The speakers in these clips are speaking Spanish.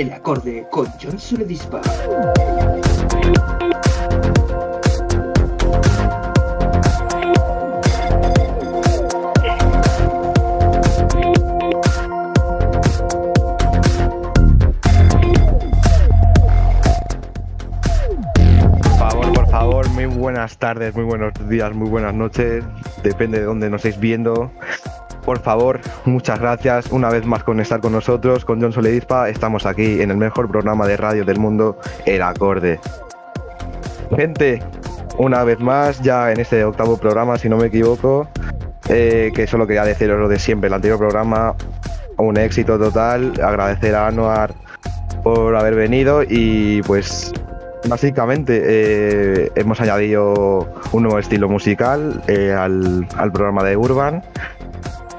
El acorde con John Suledispa. Buenas tardes, muy buenos días, muy buenas noches. Depende de dónde nos estéis viendo. Por favor, muchas gracias una vez más con estar con nosotros, con John Soledispa. Estamos aquí en el mejor programa de radio del mundo, El Acorde. Gente, una vez más, ya en este octavo programa, si no me equivoco, eh, que solo quería deciros lo de siempre, el anterior programa, un éxito total. Agradecer a Anuar por haber venido y pues Básicamente eh, hemos añadido un nuevo estilo musical eh, al programa de Urban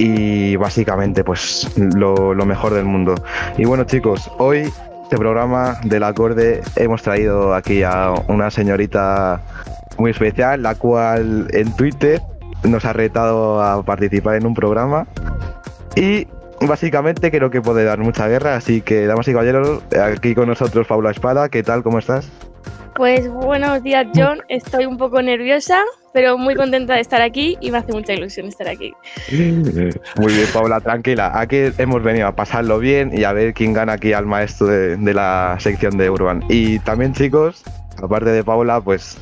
y básicamente pues lo, mejor del mundo. Y bueno chicos, hoy este programa del acorde hemos traído aquí a una señorita muy especial, la cual en Twitter nos ha retado a participar en un programa y básicamente creo que puede dar mucha guerra, así que damas y caballeros, aquí con nosotros Paula Espada, ¿qué tal? ¿Cómo estás? Pues buenos días, John. Estoy un poco nerviosa, pero muy contenta de estar aquí y me hace mucha ilusión estar aquí. Muy bien, Paula, tranquila. Aquí hemos venido a pasarlo bien y a ver quién gana aquí al maestro de, la sección de Urban. Y también, chicos, aparte de Paula, pues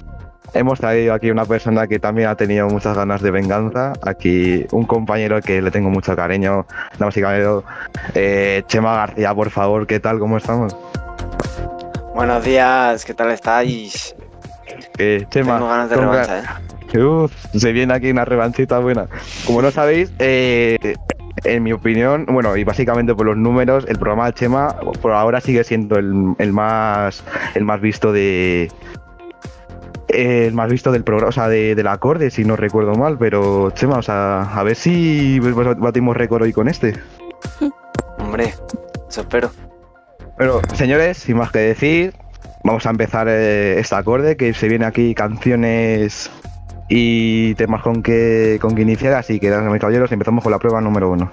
hemos traído aquí una persona que también ha tenido muchas ganas de venganza. Aquí un compañero que le tengo mucho cariño, damas y caballeros, eh, Chema García, por favor, ¿qué tal? ¿Cómo estamos? Buenos días, ¿qué tal estáis? Eh, Chema, Tengo ganas de ¿cómo revancha, ¿eh? Uf, se viene aquí una revanchita buena. Como no sabéis, eh, en mi opinión, bueno, y básicamente por los números, el programa de Chema por ahora sigue siendo el, el más el más visto de el más visto del programa, o sea, de, del acorde, si no recuerdo mal, pero Chema, o sea, a ver si batimos récord hoy con este. Hombre, eso espero. Pero, señores, sin más que decir, vamos a empezar eh, este acorde, que se viene aquí canciones y temas con que, con que iniciar, así que, damas caballeros, empezamos con la prueba número uno.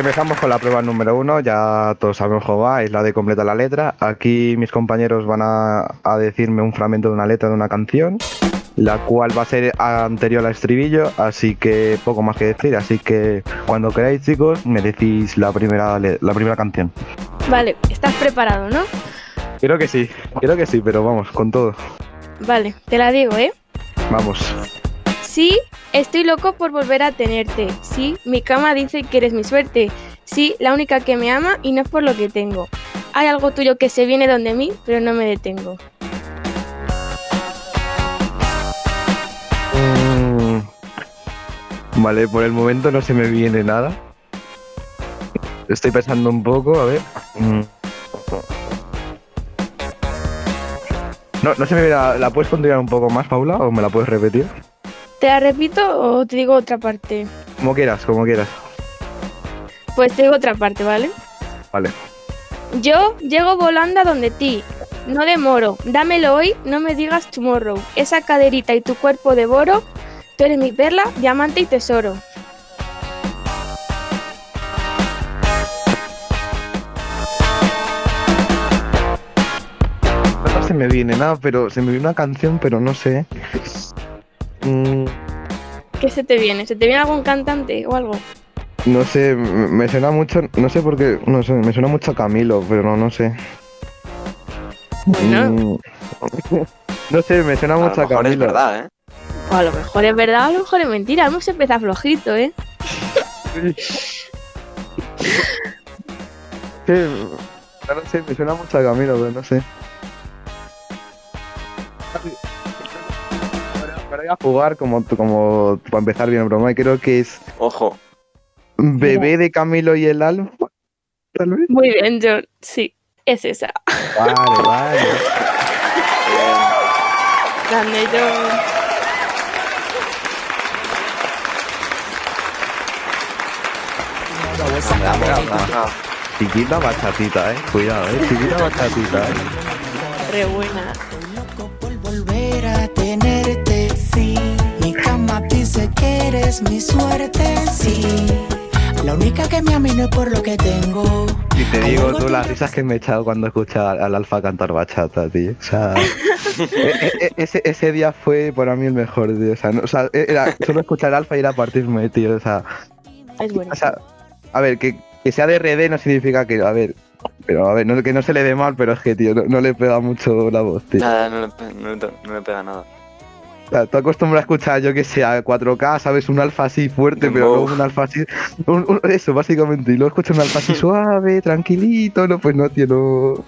Empezamos con la prueba número uno, ya todos sabemos cómo va, es la de completar la letra. Aquí mis compañeros van a, a decirme un fragmento de una letra de una canción, la cual va a ser anterior al estribillo, así que poco más que decir. Así que cuando queráis, chicos, me decís la primera, la primera canción. Vale, ¿estás preparado, no? Creo que sí, creo que sí, pero vamos, con todo. Vale, te la digo, ¿eh? Vamos. Sí, estoy loco por volver a tenerte. Sí, mi cama dice que eres mi suerte. Sí, la única que me ama y no es por lo que tengo. Hay algo tuyo que se viene donde mí, pero no me detengo. Mm. Vale, por el momento no se me viene nada. Estoy pensando un poco, a ver. Mm. No, no se me viene. ¿La, puedes continuar un poco más, Paula? ¿O me la puedes repetir? ¿Te la repito o te digo otra parte? Como quieras, como quieras. Pues te digo otra parte, ¿vale? Vale. Yo llego volando a donde ti. No demoro. Dámelo hoy, no me digas tomorrow. Esa caderita y tu cuerpo devoro. Tú eres mi perla, diamante y tesoro. No se me viene nada, pero se me viene una canción, pero no sé. Mm, ¿Qué se te viene? ¿Se te viene algún cantante o algo? no sé, me suena mucho. No sé por qué. No sé, me suena mucho a Camilo, pero no, no sé. Bueno, Mm, no sé, me suena A mucho a mejor es Camilo. verdad, ¿eh? o a lo mejor es verdad, a lo mejor es mentira. Hemos empezado flojito, ¿eh? Sí, no sé, me suena mucho a Camilo, pero no sé. A jugar como, como para empezar bien el programa y creo que es Ojo, Bebé de Camilo y el Alfa. Tal vez. Muy bien, John. Sí, es esa. Vale, vale. Grande, John. Chiquita bachatita, eh. Cuidado, eh. Chiquita bachatita, eh. Re buena. loco por volver a tenerte, mi suerte, sí. La única que me ama y no es por lo que tengo. Y te Hay digo tú las risas que me he echado cuando escucha al Alfa cantar bachata, tío. O sea, e- e- ese, ese día fue para mí el mejor, tío. O sea, no- o sea, era solo escuchar Alfa y era partirme, tío. O sea, Es buena. o sea a ver, que, que sea de RD no significa que, a ver, pero a ver, no, que no se le dé mal, pero es que, tío, no, no le pega mucho la voz, tío. Nada, no le, no no le pega nada. Sea, tú acostumbras a escuchar, yo que sé, a 4K, sabes, un alfa así fuerte, pero luego un alfa así. un- un- eso, básicamente. Y luego escuchas un alfa así suave, tranquilito, no, pues no, tío, no.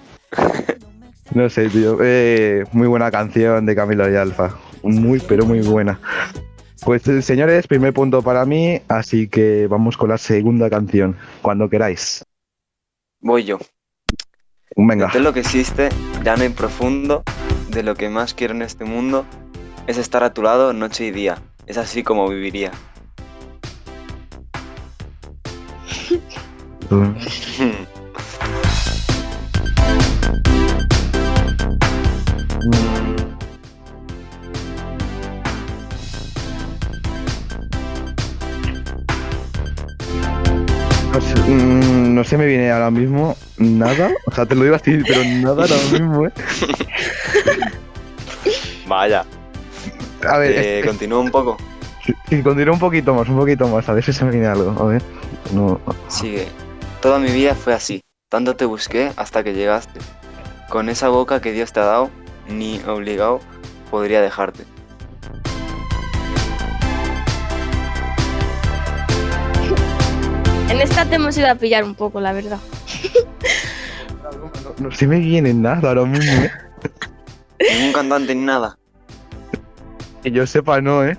No sé, tío. Eh, muy buena canción de Camilo y Alfa. Muy, pero muy buena. Pues eh, señores, primer punto para mí, así que vamos con la segunda canción, cuando queráis. Voy yo. Venga. De lo que existe, llano y profundo, de lo que más quiero en este mundo, es estar a tu lado noche y día. Es así como viviría. No sé, mm, no se me viene ahora mismo nada. O sea, te lo digo así, pero nada ahora mismo, ¿eh? Vaya, A ver, eh, es- continúo un poco. Sí, sí, continúa un poquito más, un poquito más, a ver si se me viene algo, a ver. No. Sigue. Toda mi vida fue así. Tanto te busqué hasta que llegaste. Con esa boca que Dios te ha dado, ni obligado podría dejarte. En esta te hemos ido a pillar un poco, la verdad. No, no se me viene nada ahora mismo, ¿eh? Ningún cantante ni nada. Que yo sepa, no, ¿eh?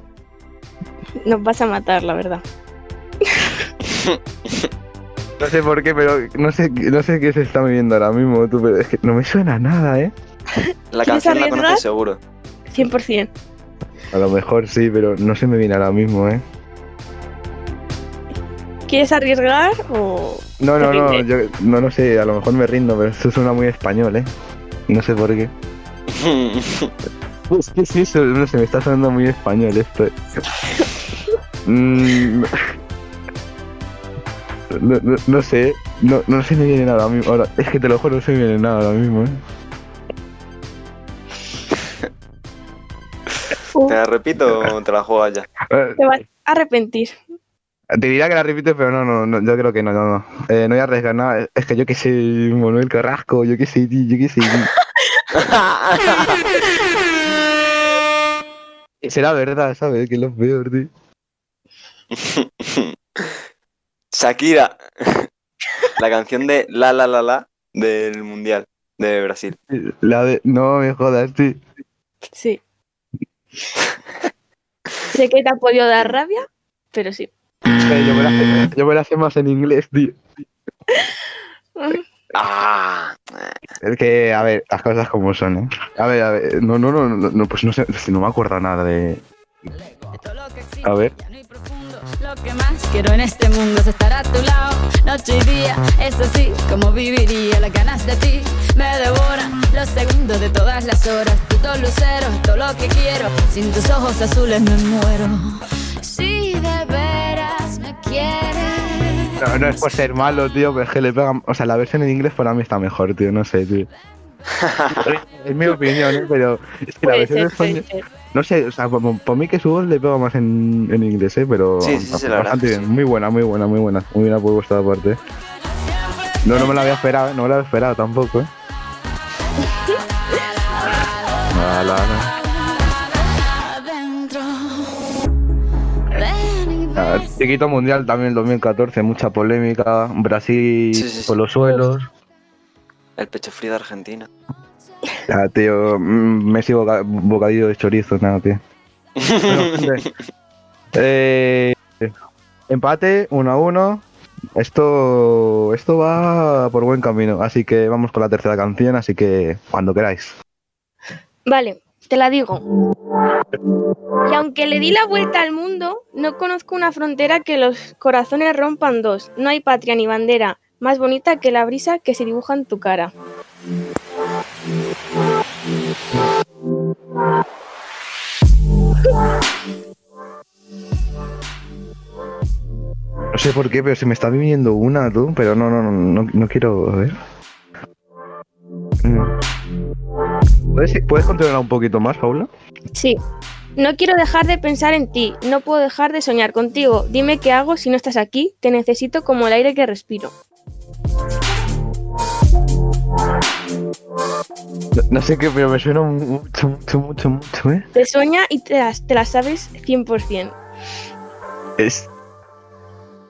Nos vas a matar, la verdad. No sé por qué, pero no sé, no sé qué se está viendo ahora mismo, tú, pero es que no me suena nada, ¿eh? La ¿Quieres canción la arriesgar? conoces seguro. 100%. A lo mejor sí, pero no se me viene ahora mismo, ¿eh? ¿Quieres arriesgar o...? No, no, ¿Te no, yo no, no sé, a lo mejor me rindo, pero esto suena muy español, ¿eh? No sé por qué. Es que sí, eso, no sé, me está sonando muy español esto. Mm, no, no- no sé, no, no se me viene nada ahora mismo. Ahora, es que te lo juro, no se me viene nada ahora mismo, ¿eh? ¿Te la repito o te la juegas ya? Eh, te vas a arrepentir. Te diría que la repites, pero no, no, no, yo creo que no, no, no. Eh, no voy a arriesgar nada. Es que yo que sé, Manuel Carrasco, yo que sé, tío, yo que sé. Será verdad, ¿sabes? Que es lo peor, tío. Shakira. La canción de La La La La del Mundial de Brasil. La de... No me jodas, tío. Sí. sé que te ha podido dar rabia, pero sí. Yo, me la sé, yo me la sé más en inglés, tío. Ah, Es que, a ver, las cosas como son, ¿eh? A ver, a ver, no, no, no, no, pues no sé, no me acuerdo nada de... A ver. Lo que más quiero en este mundo es estar a tu lado, noche y día. Es así como viviría. Las ganas de ti me devoran. Los segundos de todas las horas. Tú todo lucero, todo lo que quiero. Sin tus ojos azules me muero. Si de veras me quieres. No, no es por ser malo, tío, pero es que le pegan... O sea, la versión en inglés para mí está mejor, tío, no sé, tío. es mi opinión, ¿eh? Pero es que la Puede versión en ser, puede español... ser. No sé, o sea, por, por mí que su voz le pega más en, en inglés, ¿eh? Pero Sí, sí, sí, la verdad bastante bien. sí. Muy buena, muy buena, muy buena. Muy buena por vuestra parte. No, no me la había esperado, ¿eh? no me la había esperado tampoco, ¿eh? La, la, Chiquito Mundial también en 2014, mucha polémica. Brasil Sí, sí, sí. por los suelos. el pecho frío de Argentina. Ah, tío, mm, Messi boca- bocadillo de chorizo, nada, tío. Bueno, eh, empate, 1 a 1. Esto, esto va por buen camino, así que vamos con la tercera canción, así que cuando queráis. Vale, Te la digo. Y aunque le di la vuelta al mundo, no conozco una frontera que los corazones rompan dos. No hay patria ni bandera más bonita que la brisa que se dibuja en tu cara. No sé por qué, pero se me está viniendo una, tú. Pero no, no, no, no, no quiero. Ver. Mm. ¿Puedes, ¿Puedes continuar un poquito más, Paula? Sí. No quiero dejar de pensar en ti, no puedo dejar de soñar contigo. Dime qué hago si no estás aquí, te necesito como el aire que respiro. No, no sé qué, pero me suena mucho, mucho, mucho, mucho, ¿eh? Te sueña y te las, te las sabes 100%. Es.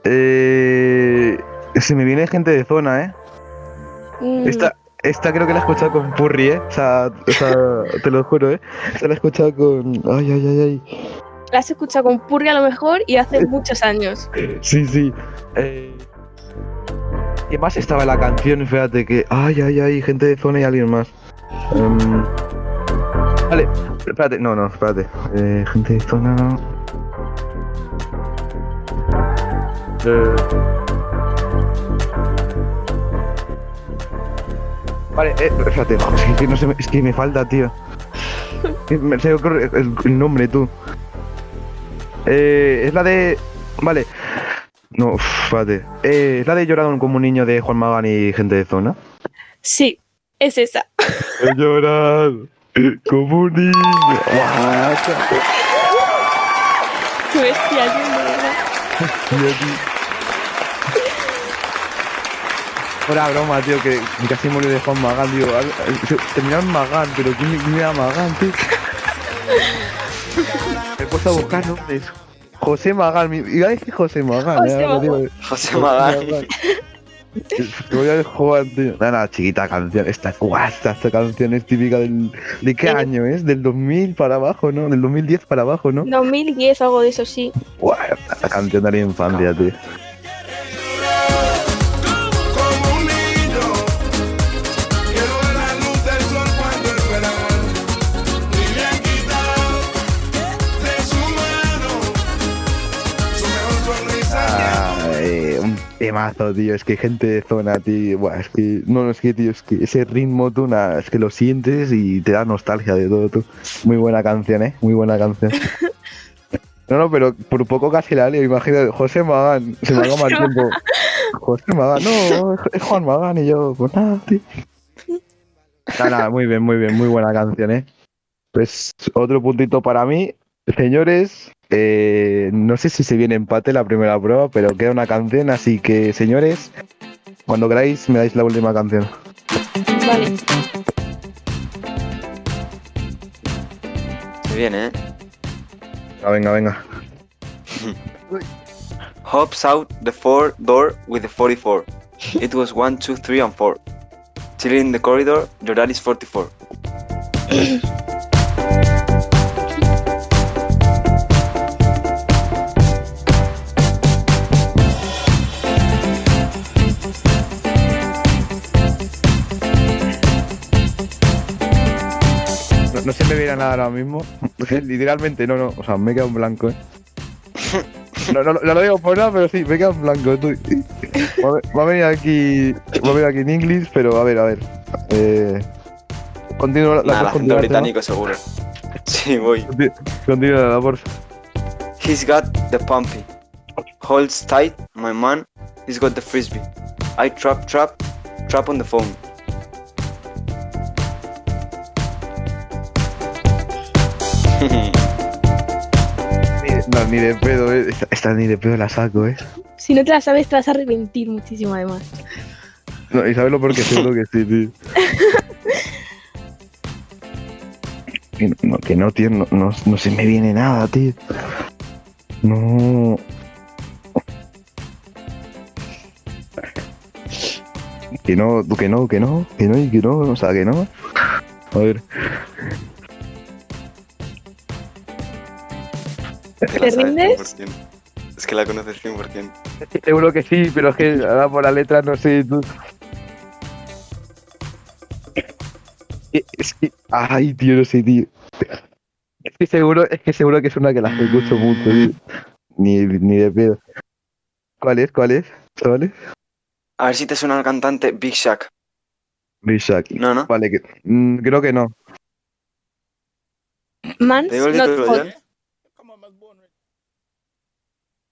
Eh. Se me viene gente de zona, ¿eh? Mm, Esta, esta creo que la he escuchado con Purri, ¿eh? O sea, o sea, te lo juro, ¿eh? Esta la he escuchado con. Ay, ay, ay, ay. La has escuchado con Purri a lo mejor y hace muchos años. Sí, sí. Eh... ¿Qué más estaba la canción? Fíjate que. Ay, ay, ay, gente de zona y alguien más. Em, Vale, espérate, no, no, espérate. Eh, gente de zona. Eh, Vale, eh, espérate, es que, no se me, es que me falta, tío. Me se ocurre el, el nombre, tú. Eh, es la de. Vale. No, espérate. Eh, es la de Llorado como un niño de Juan Magán y gente de zona. Sí, es esa. He llorado como un niño. Qué bestia, yo, de verdad. tío, tío. Fuera broma, tío, que casi morí de Juan Magán, digo, al- terminar en Magán, pero ¿quién, quién era Magán, tío? Me he puesto a buscar nombres. José Magán, mi- iba a decir José Magán, José eh. Magán. José Magán. Te voy a jugar, tío. Nada, nada, chiquita canción. Esta, guau, esta, esta canción es típica del. ¿De qué año es? Del 2000 para abajo, ¿no? Del 2010 para abajo, ¿no? 2010 algo de eso, sí. Guau, esta canción de la infancia, tío. Temazo, tío. Es que gente de zona, tío. Buah, es que. No, no, es que, tío, es que ese ritmo, tú, es que lo sientes y te da nostalgia de todo, tú. Muy buena canción, ¿eh? Muy buena canción. No, no, pero por poco casi la leo. Imagínate, José Magán. Se me haga mal tiempo. José Magán, no, es Juan Magán y yo, pues nada, tío. Nada, nada, muy bien, muy bien, muy buena canción, ¿eh? Pues otro puntito para mí. Señores, eh, no sé si se viene empate la primera prueba, pero queda una canción, así que señores, cuando queráis me dais la última canción. Vale. Se viene, ¿eh? Ah, venga, venga. Hops out the four door with the 44. It was 1, 2, 3, and 4. Chilling in the corridor, your dad is 44. No, se me viene nada ahora mismo. Literalmente, no, no. O sea, me he quedado en blanco, ¿eh? No, no, no lo digo por nada, pero sí, me he quedado en blanco. tú. Va a, venir aquí. Va a venir aquí en inglés, pero a ver, a ver. Eh, continúa la acento continuar, británico seguro. Sí, voy. Continúa, la por He's got the pumpy. Holds tight, my man. He's got the frisbee. I trap, trap, trap on the phone. No, ni de pedo, eh. Esta, esta ni de pedo la saco, eh. Si no te la sabes, te vas a arrepentir muchísimo, además. No, y sabes por qué seguro que sí, tío. Que no, que no, tío, no, no, no se me viene nada, tío. No. Que no, que no, que no, que no que no, o sea, que no. A ver, Es que ¿Te rindes? 100%. Es que la conoces 100%. seguro que sí, pero es que ahora por la letra no sé, tú. Es que, ay, tío, no sé, tío. que seguro, es que seguro que es una que la escucho mucho, tío. Ni, ni de pedo. ¿Cuál es? ¿Cuál es? ¿Cuál es? A ver si te suena el cantante Big Shack. Bishak. No, no. Vale, que, mm, creo que no. Man's ¿Te digo el not título, hot.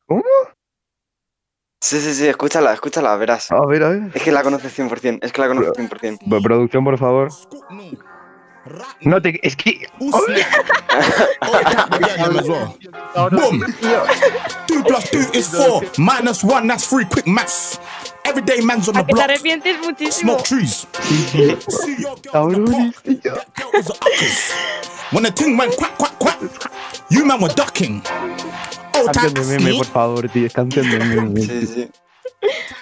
¿Cómo? Sí, sí, sí, escúchala, escúchala, verás. A ver, a ver. Es que la conoces 100%, es que la conoces 100%. Pro- Producción, por favor. No te. Es que. Boom. Two plus two is four. Minus one, that's three. Quick maths. Everyday man's on the te block. arrepientes muchísimo. Smoke trees. When the ting went quack, quack, quack, you man were ducking. Canción de meme, por favor, tío. Canción de meme. Sí, sí.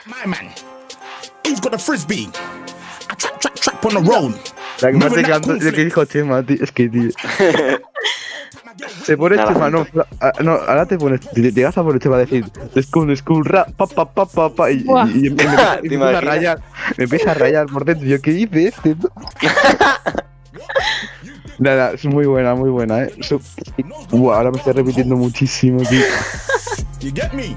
My man. He's got a frisbee. I trap, trap, trap on the road. La que más te canto es lo que dijo Chema, tío. Es que, tío. Se pone Nada, Chema, no. No, ahora te pones. Te llegas a poner Chema a decir. School, school, rap, pa, pa, pa, pa, pa. Y, y, y, y me, me ¿Te empieza a rayar. Me empieza a rayar por dentro. Yo, ¿qué dice este? no? Nada, es muy buena, muy buena, eh. Buah, ahora me estoy repitiendo muchísimo, tío. You get me?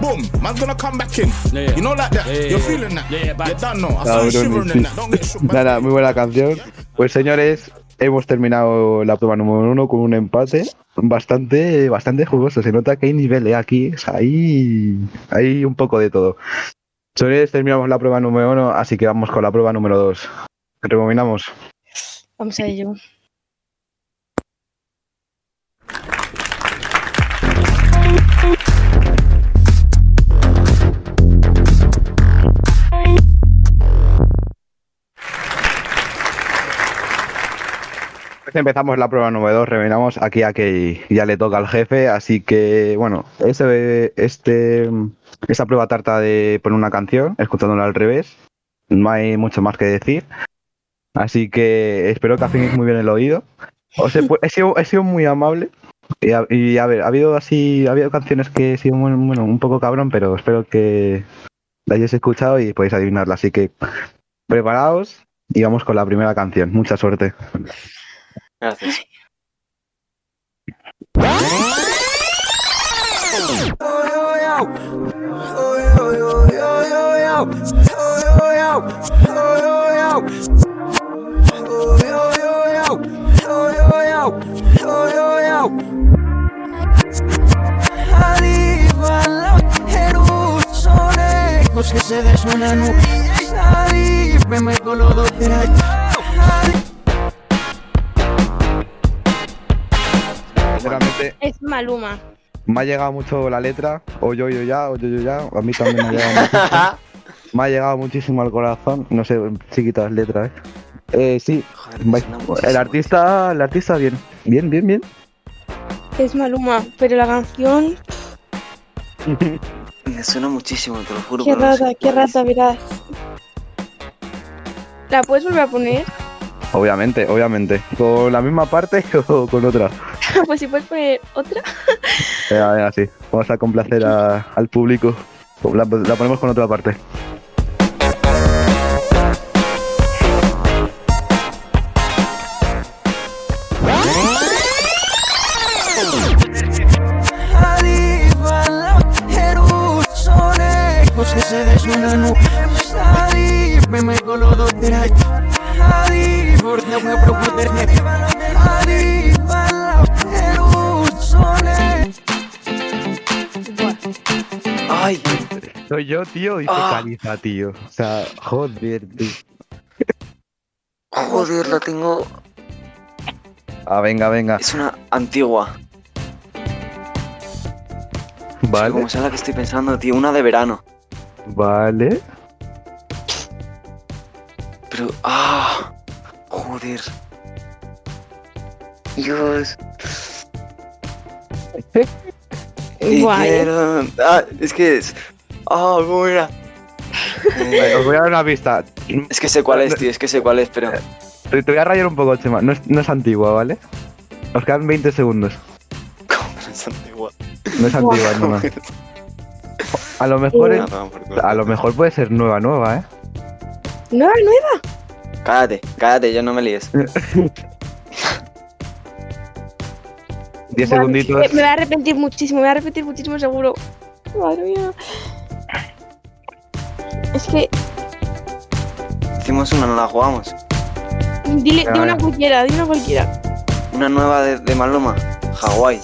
Boom. Man's gonna come back in. Yeah. You know like that? Yeah, You're yeah. feeling that? Yeah, yeah, You but- don't know. I saw you Cabrones, shivering sí. in that. Don't get shook. man. Nada, muy buena canción. Pues señores, hemos terminado la prueba número uno con un empate bastante, bastante jugoso. Se nota que hay nivel eh, aquí. O sea, hay, hay un poco de todo. Señores, terminamos la prueba número uno, así que vamos con la prueba número dos. Rebobinamos. Vamos a ello. Pues empezamos la prueba número dos, rebobinamos aquí a que ya le toca al jefe, así que bueno, ese, este, esta prueba trata de poner una canción, escuchándola al revés. No hay mucho más que decir. Así que espero que afinéis muy bien el oído. Os he, pu- he sido, he sido muy amable. Y a, y a ver, ha habido así, ha habido canciones que he sido muy- bueno, un poco cabrón, pero espero que la hayáis escuchado y podéis adivinarla. Así que preparaos y vamos con la primera canción. Mucha suerte. Gracias. Que se desunan me me colodo Sinceramente, Es Maluma. me ha llegado mucho la letra, o yo, yo ya, o yo, yo ya. A mí también me ha llegado muchísimo. Me ha llegado muchísimo al corazón. No sé, chiquitas letras, ¿eh? Eh, sí, Joder, el artista, el artista bien, bien, bien, bien. Es Maluma. Pero la canción. Me suena muchísimo, te lo juro. Qué pero no sé rata, qué rata, verás. ¿La puedes volver a poner? Obviamente, obviamente. ¿Con la misma parte o con otra? pues si puedes poner otra. Venga, venga, sí. Vamos a complacer a- al público. La, la ponemos con otra parte. ¡Ay! Soy yo, tío, dice Ah. Caliza, tío. O sea, joder, tío. Joder, la tengo. Ah, venga, venga. Es una antigua. Vale, Como sea la que estoy pensando, tío. Una de verano. vale. Pero. ¡Ah! Joder. Guay. quiero. Ah, es que es. Ah, ¿cómo era? Eh, Os voy a dar una pista. es que sé cuál es, tío. Es que sé cuál es, pero. Te, te voy a rayar un poco, Chema. No es, no es antigua, ¿vale? Os quedan 20 segundos. ¿Cómo no es antigua? No es antigua, no, no. A lo mejor es- a lo mejor puede ser nueva, nueva, ¿eh? Nueva, nueva. Cállate, cállate, yo no me líes. 10 Buah, segunditos. Me, me voy a arrepentir muchísimo, me voy a arrepentir muchísimo seguro. Madre mía. Es que, Hicimos una, no la jugamos. dile, di una cualquiera, di una cualquiera. Una nueva de, de Maluma. Hawái.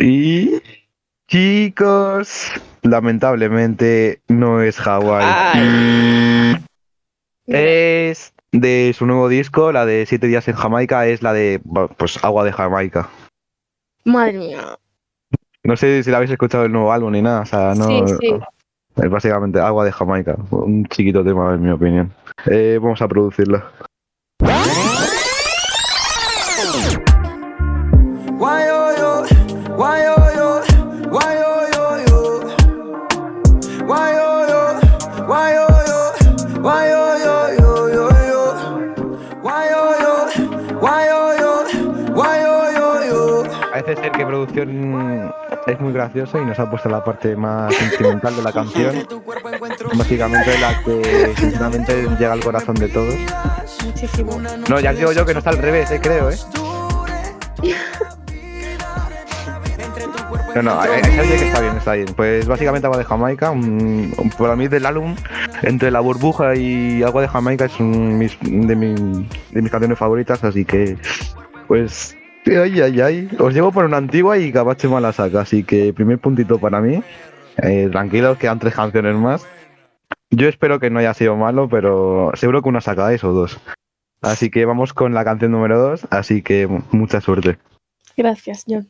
Y. Chicos, lamentablemente no es Hawái. Es de su nuevo disco, la de 7 días en Jamaica, es la de pues agua de Jamaica. Madre mía. No sé si la habéis escuchado el nuevo álbum ni nada, o sea, no. Sí, sí. Es básicamente agua de Jamaica, un chiquito tema en mi opinión. Eh, vamos a producirla. Producción es muy graciosa y nos ha puesto la parte más sentimental de la canción. Básicamente la que sinceramente llega al corazón de todos. Muchísimo. No, ya digo yo que no está al revés, eh, creo, eh. No, no, hay, hay gente que está bien, está bien. Pues básicamente Agua de Jamaica, un- un- para mí del álbum, entre La Burbuja y Agua de Jamaica es un mis- de, mi- de mis canciones favoritas, así que, pues, ay, ay, ay. Os llevo por una antigua y Cabache la saca, así que primer puntito para mí. Eh, tranquilos, quedan tres canciones más. Yo espero que no haya sido malo, pero seguro que una sacáis o dos. Así que vamos con la canción número dos, así que mucha suerte. Gracias, John.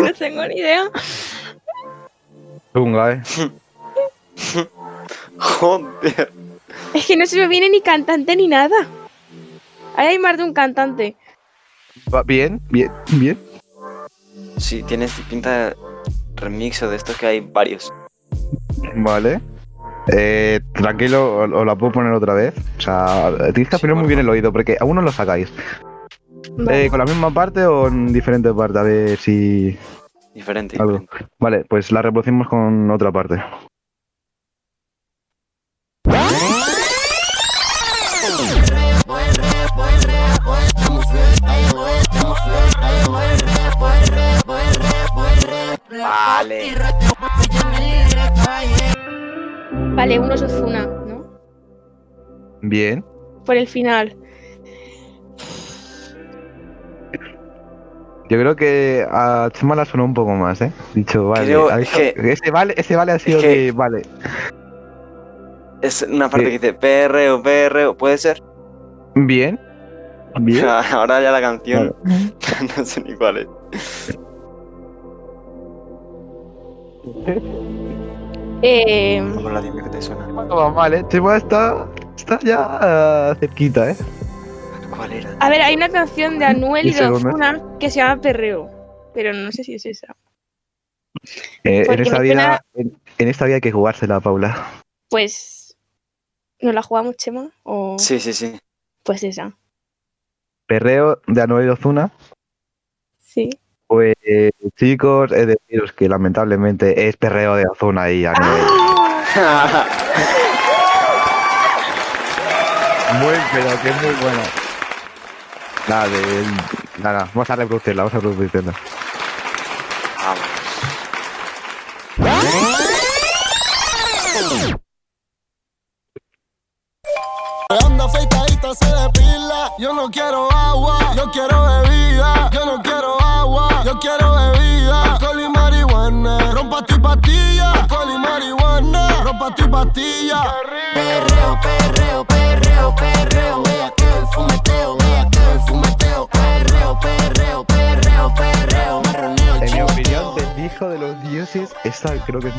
No tengo ni idea. Chunga, eh. Joder. Es que no se me viene ni cantante ni nada. Ahí hay más de un cantante. Va bien, bien, bien. Sí, tienes pinta de remix o de estos que hay varios. Vale. Eh, tranquilo, os la puedo poner otra vez. O sea, tienes que Sí, afinar muy bien el oído, porque aún no lo sacáis. Vale. Eh, ¿Con la misma parte o en diferente parte? A ver si. Diferente. Algo. diferente. Vale, pues la reproducimos con otra parte. Vale. Vale, uno es Ozuna, ¿no? Bien. Por el final. Yo creo que a Chema la sonó un poco más, ¿eh? Dicho, vale. Creo es dicho- que- ese vale, ese vale ha sido que- de. Vale. Es una parte Sí. que dice PRO, PRO, ¿puede ser? Bien. Bien. Ahora ya la canción no sé ni cuál es. Eh, Vamos la dime que te suena. No va mal, ¿eh? Chema está, está ya ah, cerquita, ¿eh? ¿Cuál era? a ver, hay una canción de Anuel y de. Ozuna que se llama Perreo. Pero no sé si es esa. Eh, en, esta vida, suena- en, en esta vida hay que jugársela, Paula. Pues. ¿Nos la jugamos, Chema? O. Sí, sí, sí. Pues esa. Perreo de Anuel y Ozuna. Sí. Pues chicos, he de deciros que lamentablemente es perreo de Ozuna y Anuel. Muy, pero que es muy bueno. Nada, de, nada, vamos a reproducirla, vamos a reproducirla. Vamos. Anda afeitadita, se depila. Yo no quiero agua, yo quiero bebida. Yo no quiero agua, yo quiero bebida. Alcohol y marihuana, rompa tu pastilla. Alcohol y marihuana, rompa tu pastilla. Perreo, perreo, perreo, perreo. Vea Perreo, perreo, perreo. Marroneo, En mi opinión, del disco de los dioses, esta creo que es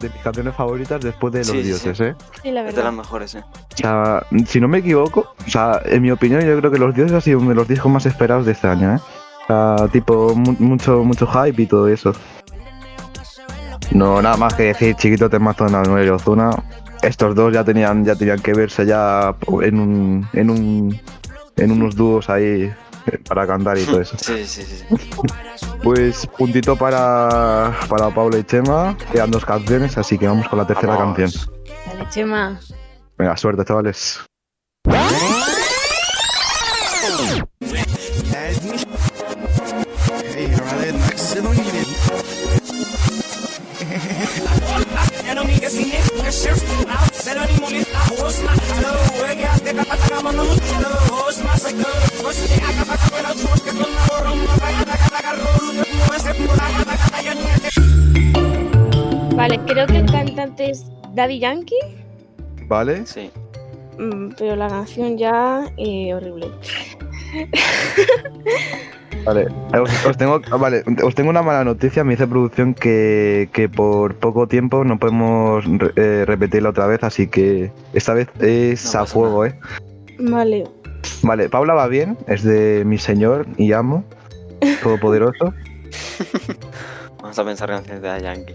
de mis canciones favoritas después de los Sí, dioses, sí. ¿eh? Sí, la Es de verdad. las mejores, eh. O sea, si no me equivoco, o sea, en mi opinión, yo creo que Los Dioses ha sido uno de los discos más esperados de este año, ¿eh? O sea, tipo, mu- mucho, mucho hype y todo eso. No, nada más que decir, chiquito temazo de Anuel y Ozuna. estos dos ya tenían, ya tenían que verse ya en un, en un, en unos dúos ahí para cantar y todo eso. Sí, sí, sí. Pues puntito para, para Paula y Chema, quedan dos canciones, así que vamos con la tercera Vamos. canción. Dale, Chema. Venga, suerte, chavales. Vale, creo que el cantante es Daddy Yankee, ¿Vale? Sí. mm, pero la canción ya eh, horrible. Vale, os, os tengo, ah, vale, os tengo una mala noticia. Me dice producción que, que por poco tiempo no podemos re- eh, repetirla otra vez, así que esta vez es No a pasa fuego, ¿eh? Vale, Vale, Paula va bien, es de mi señor y amo, todopoderoso. Vamos a pensar canciones de Yankee.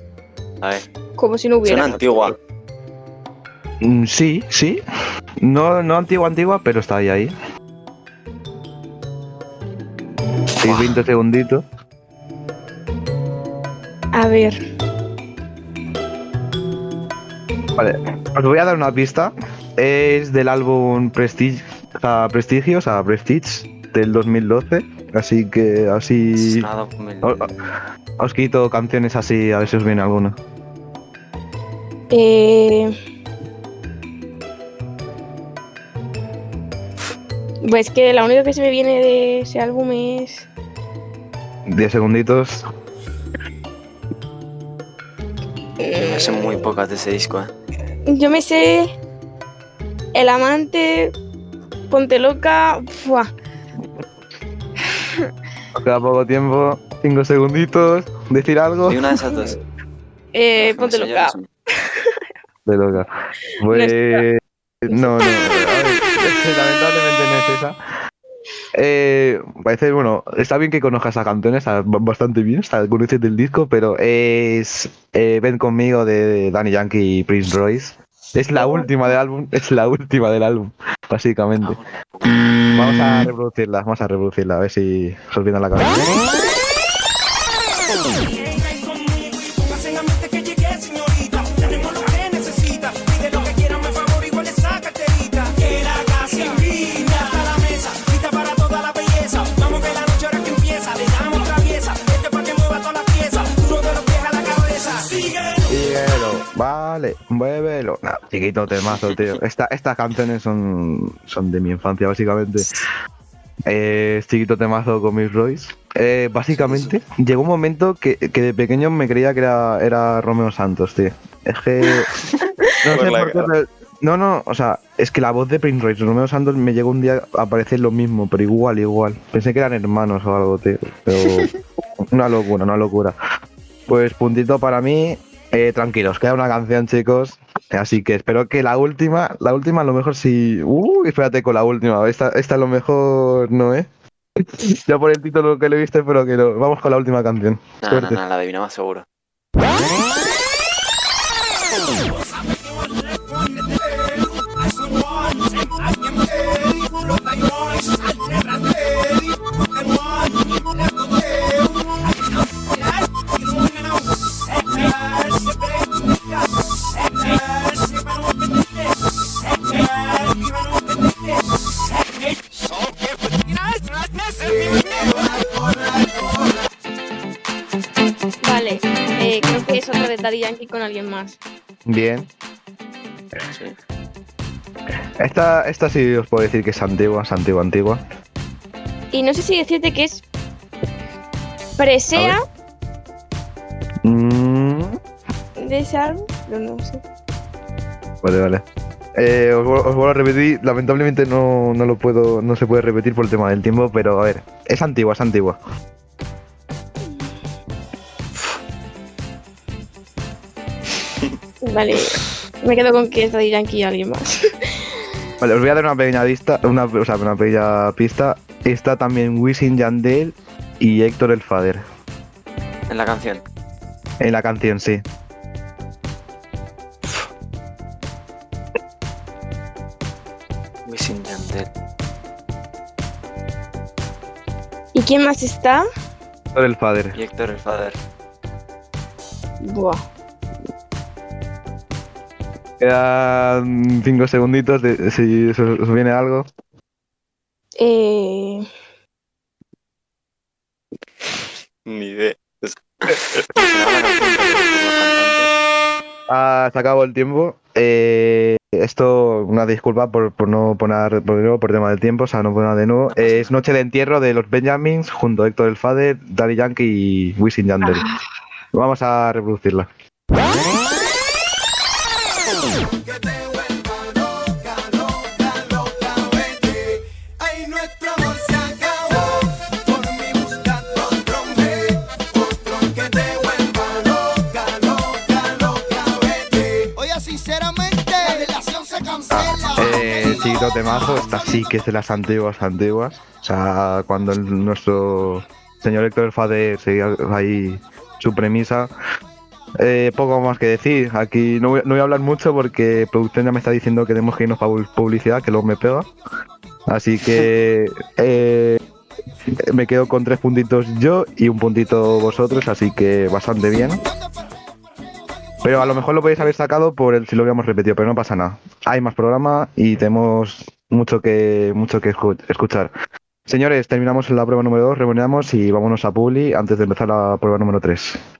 A ver, como si no suena hubiera. antigua. Mm, sí, sí. No, no antigua, antigua, pero está ahí, ahí. Sí, Buah. 20 segunditos. A ver, Vale, os voy a dar una pista. Es del álbum Prestige, o sea, Prestigio, o sea, Prestige del 2012. Así que así. Os, os quito canciones así, a ver si os viene alguna. eh... Pues que la única que se me viene de ese álbum es. 10 segunditos. Me sé muy pocas de ese disco, eh. Yo me sé. El amante. Ponte loca. Os queda poco tiempo. 5 segunditos. Decir algo. Y una de esas dos. Eh, ponte loca. De loca. Pues. No, no. lamentablemente no es esa. Eh, parece, bueno, está bien que conozcas esa canción, está ba- bastante bien, está conoces del disco, pero es eh, Ven conmigo de Danny Yankee y Prince Royce. Es la última del álbum, es la última del álbum, básicamente. Vamos a reproducirla, vamos a reproducirla, a ver si se os viene a la cabeza. Vale. Nah, chiquito temazo, tío. Esta, estas canciones son, son de mi infancia, básicamente. Eh, chiquito temazo con Miss Royce. Eh, básicamente, llegó un momento que, que de pequeño me creía que era, era Romeo Santos, tío. Es que. No Por sé por qué, pero- No, no, o sea, es que la voz de Prince Royce Romeo Santos me llegó un día a parecer lo mismo, pero igual, igual. Pensé que eran hermanos o algo, tío. Pero. Una locura, una locura. Pues puntito para mí. Eh, tranquilos, queda una canción, chicos. Así que espero que la última, la última a lo mejor sí. Uh, espérate con la última. Esta, esta a lo mejor no, ¿eh? Ya por el título que le viste, pero que no. Vamos con la última canción. No, no, Suerte. no, la adivinaba seguro. Vale, eh, creo que es otra de Daddy Yankee con alguien más. Bien. Sí. Esta, esta sí os puedo decir que es antigua, es antigua, antigua. Y no sé si decirte que es. Presea Mm, de ese álbum, pero no sé. vale, vale. Eh, os, os vuelvo a repetir, lamentablemente no, no lo puedo, no se puede repetir por el tema del tiempo, pero a ver, es antigua, es antigua. Vale, me quedo con que es Daddy Yankee y alguien más. Vale, os voy a dar una pequeña lista, una, o sea, una pequeña pista. Está también Wisin Yandel y Héctor el Fader. En la canción. En la canción, sí. ¿Quién más está? Héctor el Fader. Y Héctor el Fader. Buah. Quedan cinco segunditos de, si os viene algo. Eh... Ni idea. ah, se acabó el tiempo. Eh, esto, una disculpa por, por no poner por, nuevo, por tema del tiempo, o sea, no poner de nuevo. Es Noche de Entierro de los Benjamins junto a Héctor El Fader, Daddy Yankee y Wisin Yandel. Ah. Vamos a reproducirla. Ah, eh, chiquito temazo, esta sí que es de las antiguas, antiguas. O sea, cuando nuestro señor Héctor Fade seguía ahí su premisa. Eh, poco más que decir. Aquí no voy, no voy, a hablar mucho porque producción ya me está diciendo que tenemos que irnos para publicidad, que luego me pega. Así que eh, me quedo con tres puntitos yo y un puntito vosotros, así que bastante bien. Pero a lo mejor lo podéis haber sacado por el, si lo habíamos repetido, pero no pasa nada. Hay más programa y tenemos mucho que, mucho que escuchar. Señores, terminamos la prueba número 2, reunimos y vámonos a Publi antes de empezar la prueba número 3.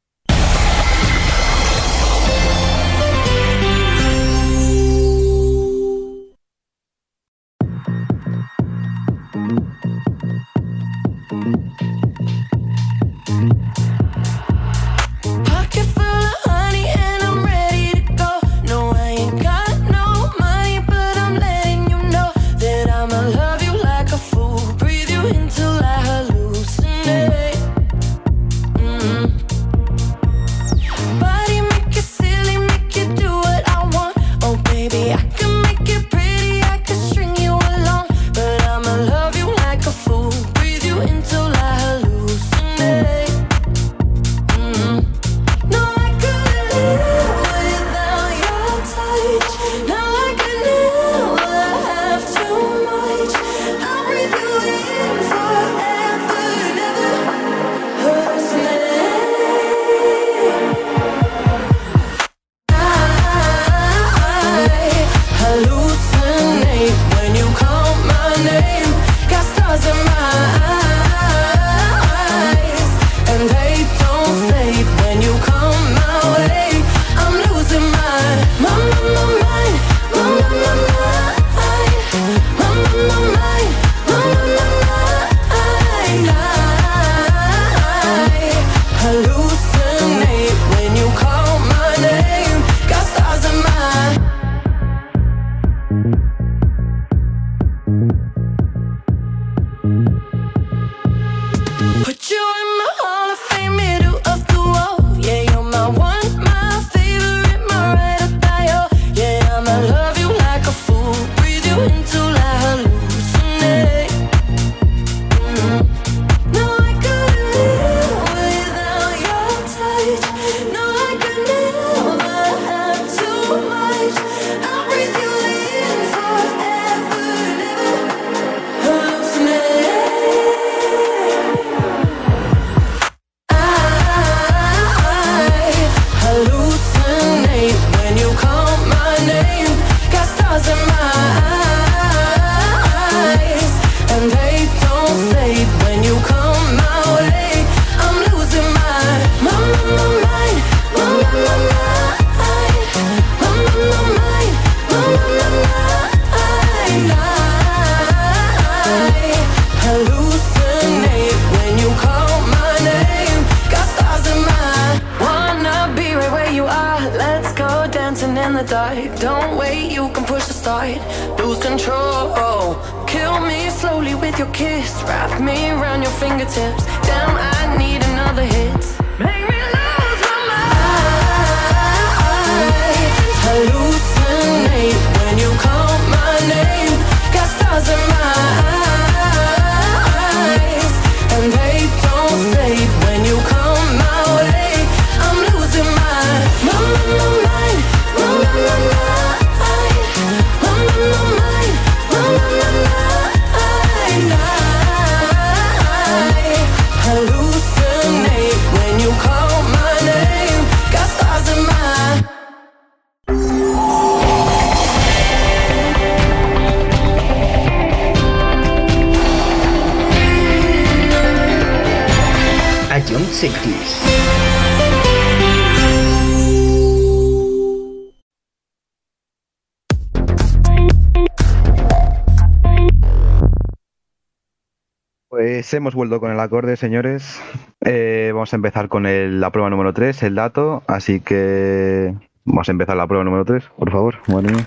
Hemos vuelto con el acorde, señores. Eh, vamos a empezar con el- la prueba número 3, el dato. Así que vamos a empezar la prueba número 3, por favor. Mía.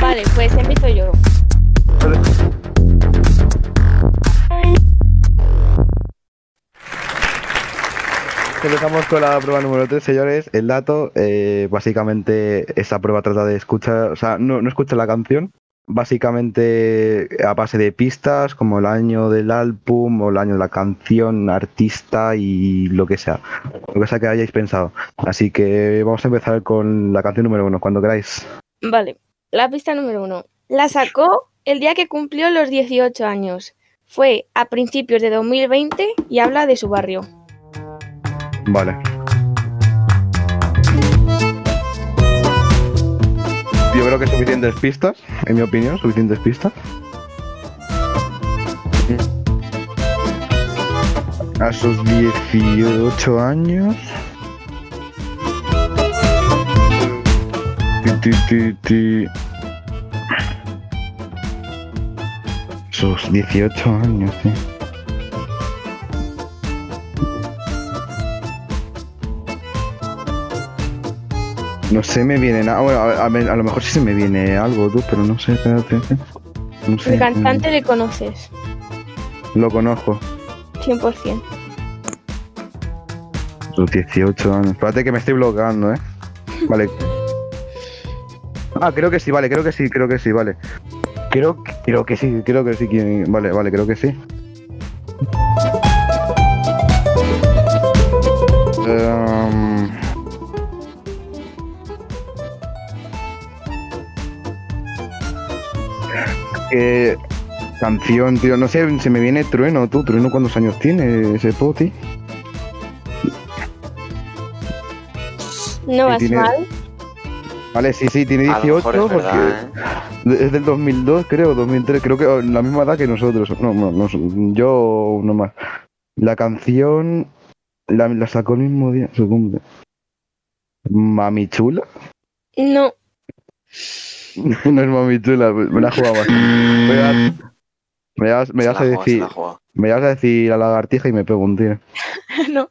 Vale, pues empiezo yo. Empezamos con la prueba número 3, señores. El dato, eh, básicamente, esta prueba trata de escuchar, o sea, no, no escucha la canción. Básicamente, a base de pistas, como el año del álbum o el año de la canción, artista y lo que sea. Lo que sea que hayáis pensado. Así que vamos a empezar con la canción número 1, cuando queráis. Vale, la pista número uno. La sacó el día que cumplió los 18 años. Fue a principios de 2020 y habla de su barrio. Vale. Yo creo que suficientes pistas, en mi opinión, suficientes pistas. A sus 18 años. Ti, ti, ti. Sus 18 años, sí. No sé, me viene nada. Bueno, a, a ver, a lo mejor sí se me viene algo, tú, pero no sé, espérate. No sé. El cantante le conoces, Lo conozco. 100%. Sus 18 años. Espérate que me estoy bloqueando, ¿eh? Vale. Ah, creo que sí, vale, creo que sí, creo que sí, vale. Creo, creo que sí, creo que sí. Vale, vale, creo que sí. Em, ¿Qué canción, tío? No sé, se me viene Trueno, tú. Trueno, ¿cuántos años tiene ese poti? No vas tiene- mal. Vale, sí, sí, tiene A lo 18 mejor es porque verdad, ¿eh? es del 2002, creo, 2003, creo que la misma edad que nosotros. No, no, no, yo no más. La canción la, la sacó el mismo día, su cumple. Mami chula. No, no es mami chula, me la jugaba. Me vas, me vas, a decir, juega. me vas a decir la lagartija y me pego un tiro. no.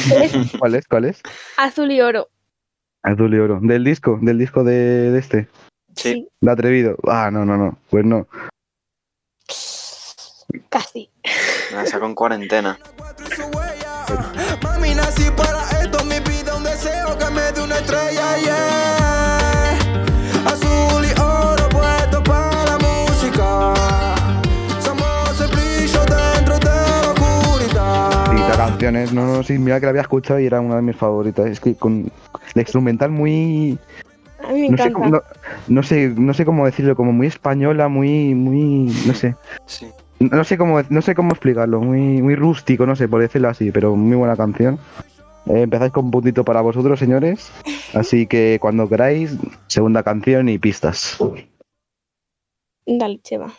¿Cuál es? ¿Cuál es? azul y oro. Azul y oro. Del disco, del disco de, de este. Sí. De atrevido. Ah, no, no, no. Pues no. Casi. Me la sacó en cuarentena. Mami, nací para no, no, sí, mira que la había escuchado y era una de mis favoritas. Es que con la instrumental muy. A mí me No sé, cómo, no, no sé, no sé cómo decirlo, como muy española, muy, muy, no sé. Sí. No sé cómo, no sé cómo explicarlo, muy, muy rústico, no sé, por decirlo así, pero muy buena canción. Eh, empezáis con un puntito para vosotros, señores. Así que cuando queráis, segunda canción y pistas. Dale, Cheva.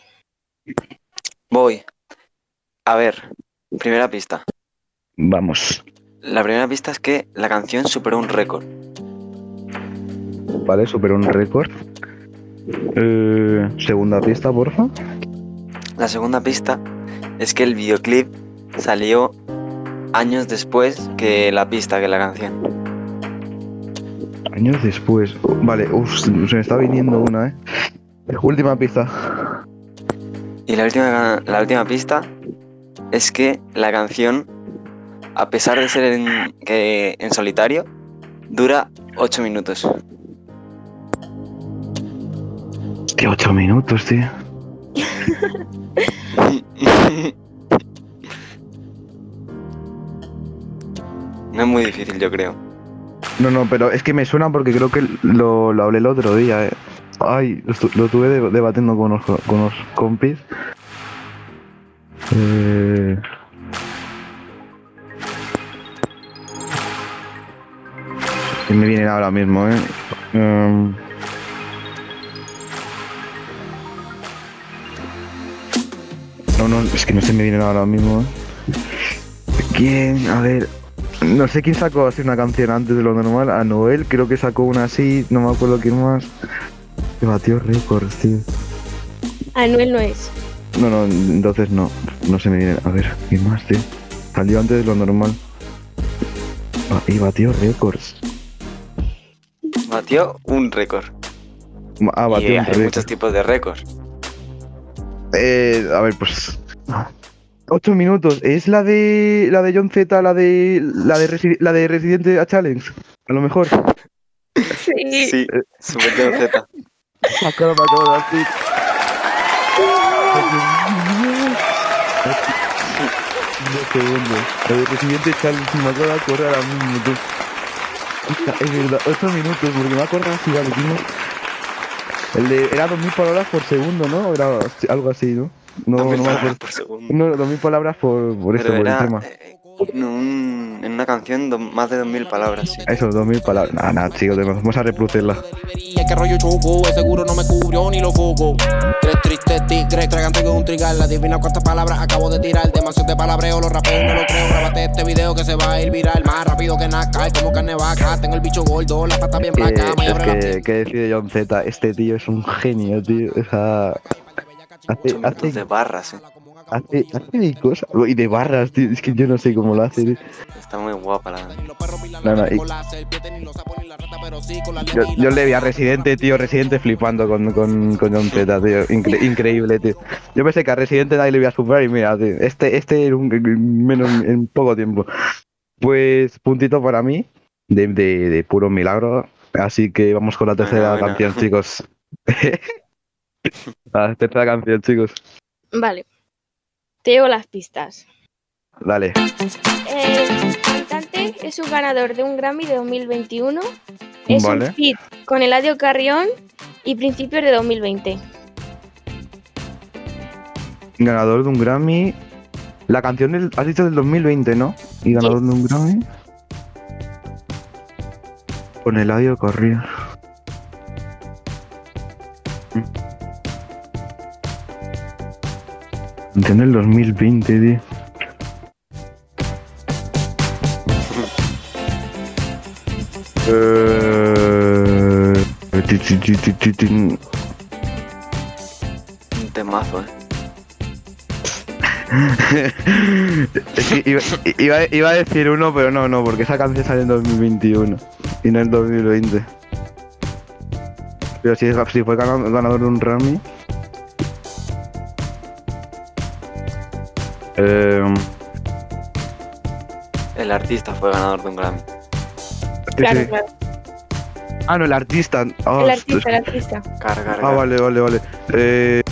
Voy. A ver, primera pista. Vamos. La primera pista es que la canción superó un récord. Vale, superó un récord. Eh, segunda pista, porfa. La segunda pista es que el videoclip salió años después que la pista, que la canción. Años después. Vale, uff, se me está viniendo una, eh. Última pista. Y la última, la última pista es que la canción, a pesar de ser en, solitario, dura 8 minutos. Hostia, ocho minutos, tío. No es muy difícil, yo creo. No, no, pero es que me suena porque creo que lo, lo hablé el otro día, eh. Ay, lo, tuve de- debatiendo con los, con los compis. Eh... Que me vienen ahora mismo, eh. Em, No, no, es que no se me vienen ahora mismo, eh. ¿Quién? A ver. No sé quién sacó así una canción antes de lo normal. A Noel creo que sacó una así. No me acuerdo quién más. Que batió récords, tío. Anuel no es. No, no, entonces no. No se me viene. A ver, ¿quién más, tío? Salió antes de lo normal. Ah, y batió récords. Batió un récord. Ah, batió y un hay récord. muchos tipos de récords. Eh, a ver, pues. Ocho minutos. ¿Es la de. la de John Z, la de. la de, Resi- la de Residente a Challenge? A lo mejor. Sí. Sí, Super John Z. Acabo, acabo de. Dos segundos. La de Residente Challenge, me acabo de mismo, tú. Hostia, Es verdad, 8 minutos, porque me acuerdo así, vale. El de. Era 2000 palabras por segundo, ¿no? Era algo así, ¿no? No, no 2000 me palabras acuerdo. por segundo. No, 2000 palabras por, por eso, Pero por era encima. eh, en, un- en una canción do- más de 2000 palabras, sí. Eso, 2000 palabras. Nada, nada, chicos, vamos a reproducirla. Que rollo choco, seguro no me cubrió ni lo foco. Tres tristes tigres, tragante con un trigal. Adivina cuántas palabras acabo de tirar. Demasiado de palabreo, los rapeos no lo creo. Grábate este video que se va a ir viral. Más rápido que Nazca, como carne vaca. Tengo el bicho gordo, la pata bien abre la que, que decide John Z, este tío es un genio, tío. O sea, hace, minutos de hace, barras, eh. Hace, hace de cosas. Y de barras, tío. Es que yo no sé cómo lo hace, tío. Está muy guapa la. No, no, y- yo, yo le vi a Residente, tío, Residente flipando con, con, con John Z, tío. Incre- increíble, tío. Yo pensé que a Residente nadie le iba a superar y mira, tío, este, este en, un, en menos, en poco tiempo. Pues puntito para mí, de, de, de puro milagro. Así que vamos con la tercera bueno. canción, chicos. la tercera canción, chicos. Vale. Te llevo las pistas. Dale. El cantante es un ganador de un Grammy de 2021. Es Vale. un hit con Eladio Carrión y principios de 2020. Ganador de un Grammy. La canción del, has dicho del 2020, ¿no? Y ganador de un Grammy. Con el audio corría. Canción del 2020, tío. Eh. Un temazo, eh. Es que iba, iba, iba a decir uno, pero no, no, porque esa canción sale en 2021 y no en 2020. Pero si, es- si fue ganador, ganador de un Grammy. Eh, El artista fue ganador de un Grammy. Claro, ese- claro. Ah, no, el artista. Ah, El artista, el artista. Carga, Ah, vale, vale, vale. Eh,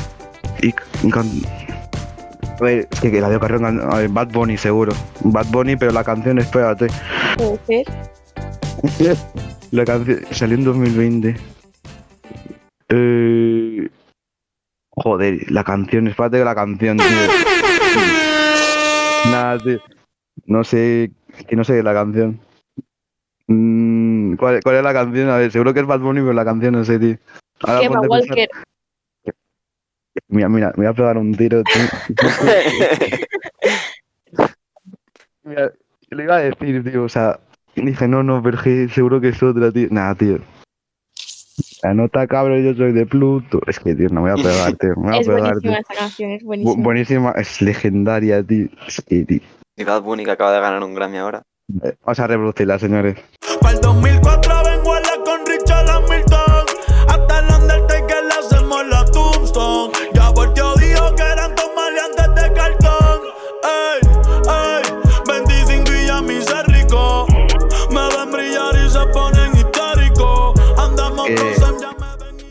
y A ver, es que la de Carrión, a ver, Bad Bunny seguro. Bad Bunny, pero la canción, espérate. Puede ser. La canción salió en 2020. Eh... Joder, la canción, espérate que la canción, tío. Nada, tío. No sé, que no sé la canción. Mm, ¿cuál, ¿Cuál es la canción? A ver, seguro que es Bad Bunny, pero la canción no sé, tío. Ahora Gemma ponte a pensar- Walker. Mira, mira, me voy a pegar un tiro, tío. Mira, le iba a decir, tío, o sea, dije, no, no, pero seguro que es otra, tío. Nada, tío. La nota cabrón, yo soy de Pluto. Es que, tío, no me voy a pegar, tío. Me voy a Es pegar, buenísima tío. esa canción, es Bu- buenísima. buenísima, es legendaria, tío. Es que, tío. Y Bad Bunny que acaba de ganar un Grammy ahora. Eh, Vamos a reproducirla, señores. Para el 2004 vengo a la con Richard Hamilton.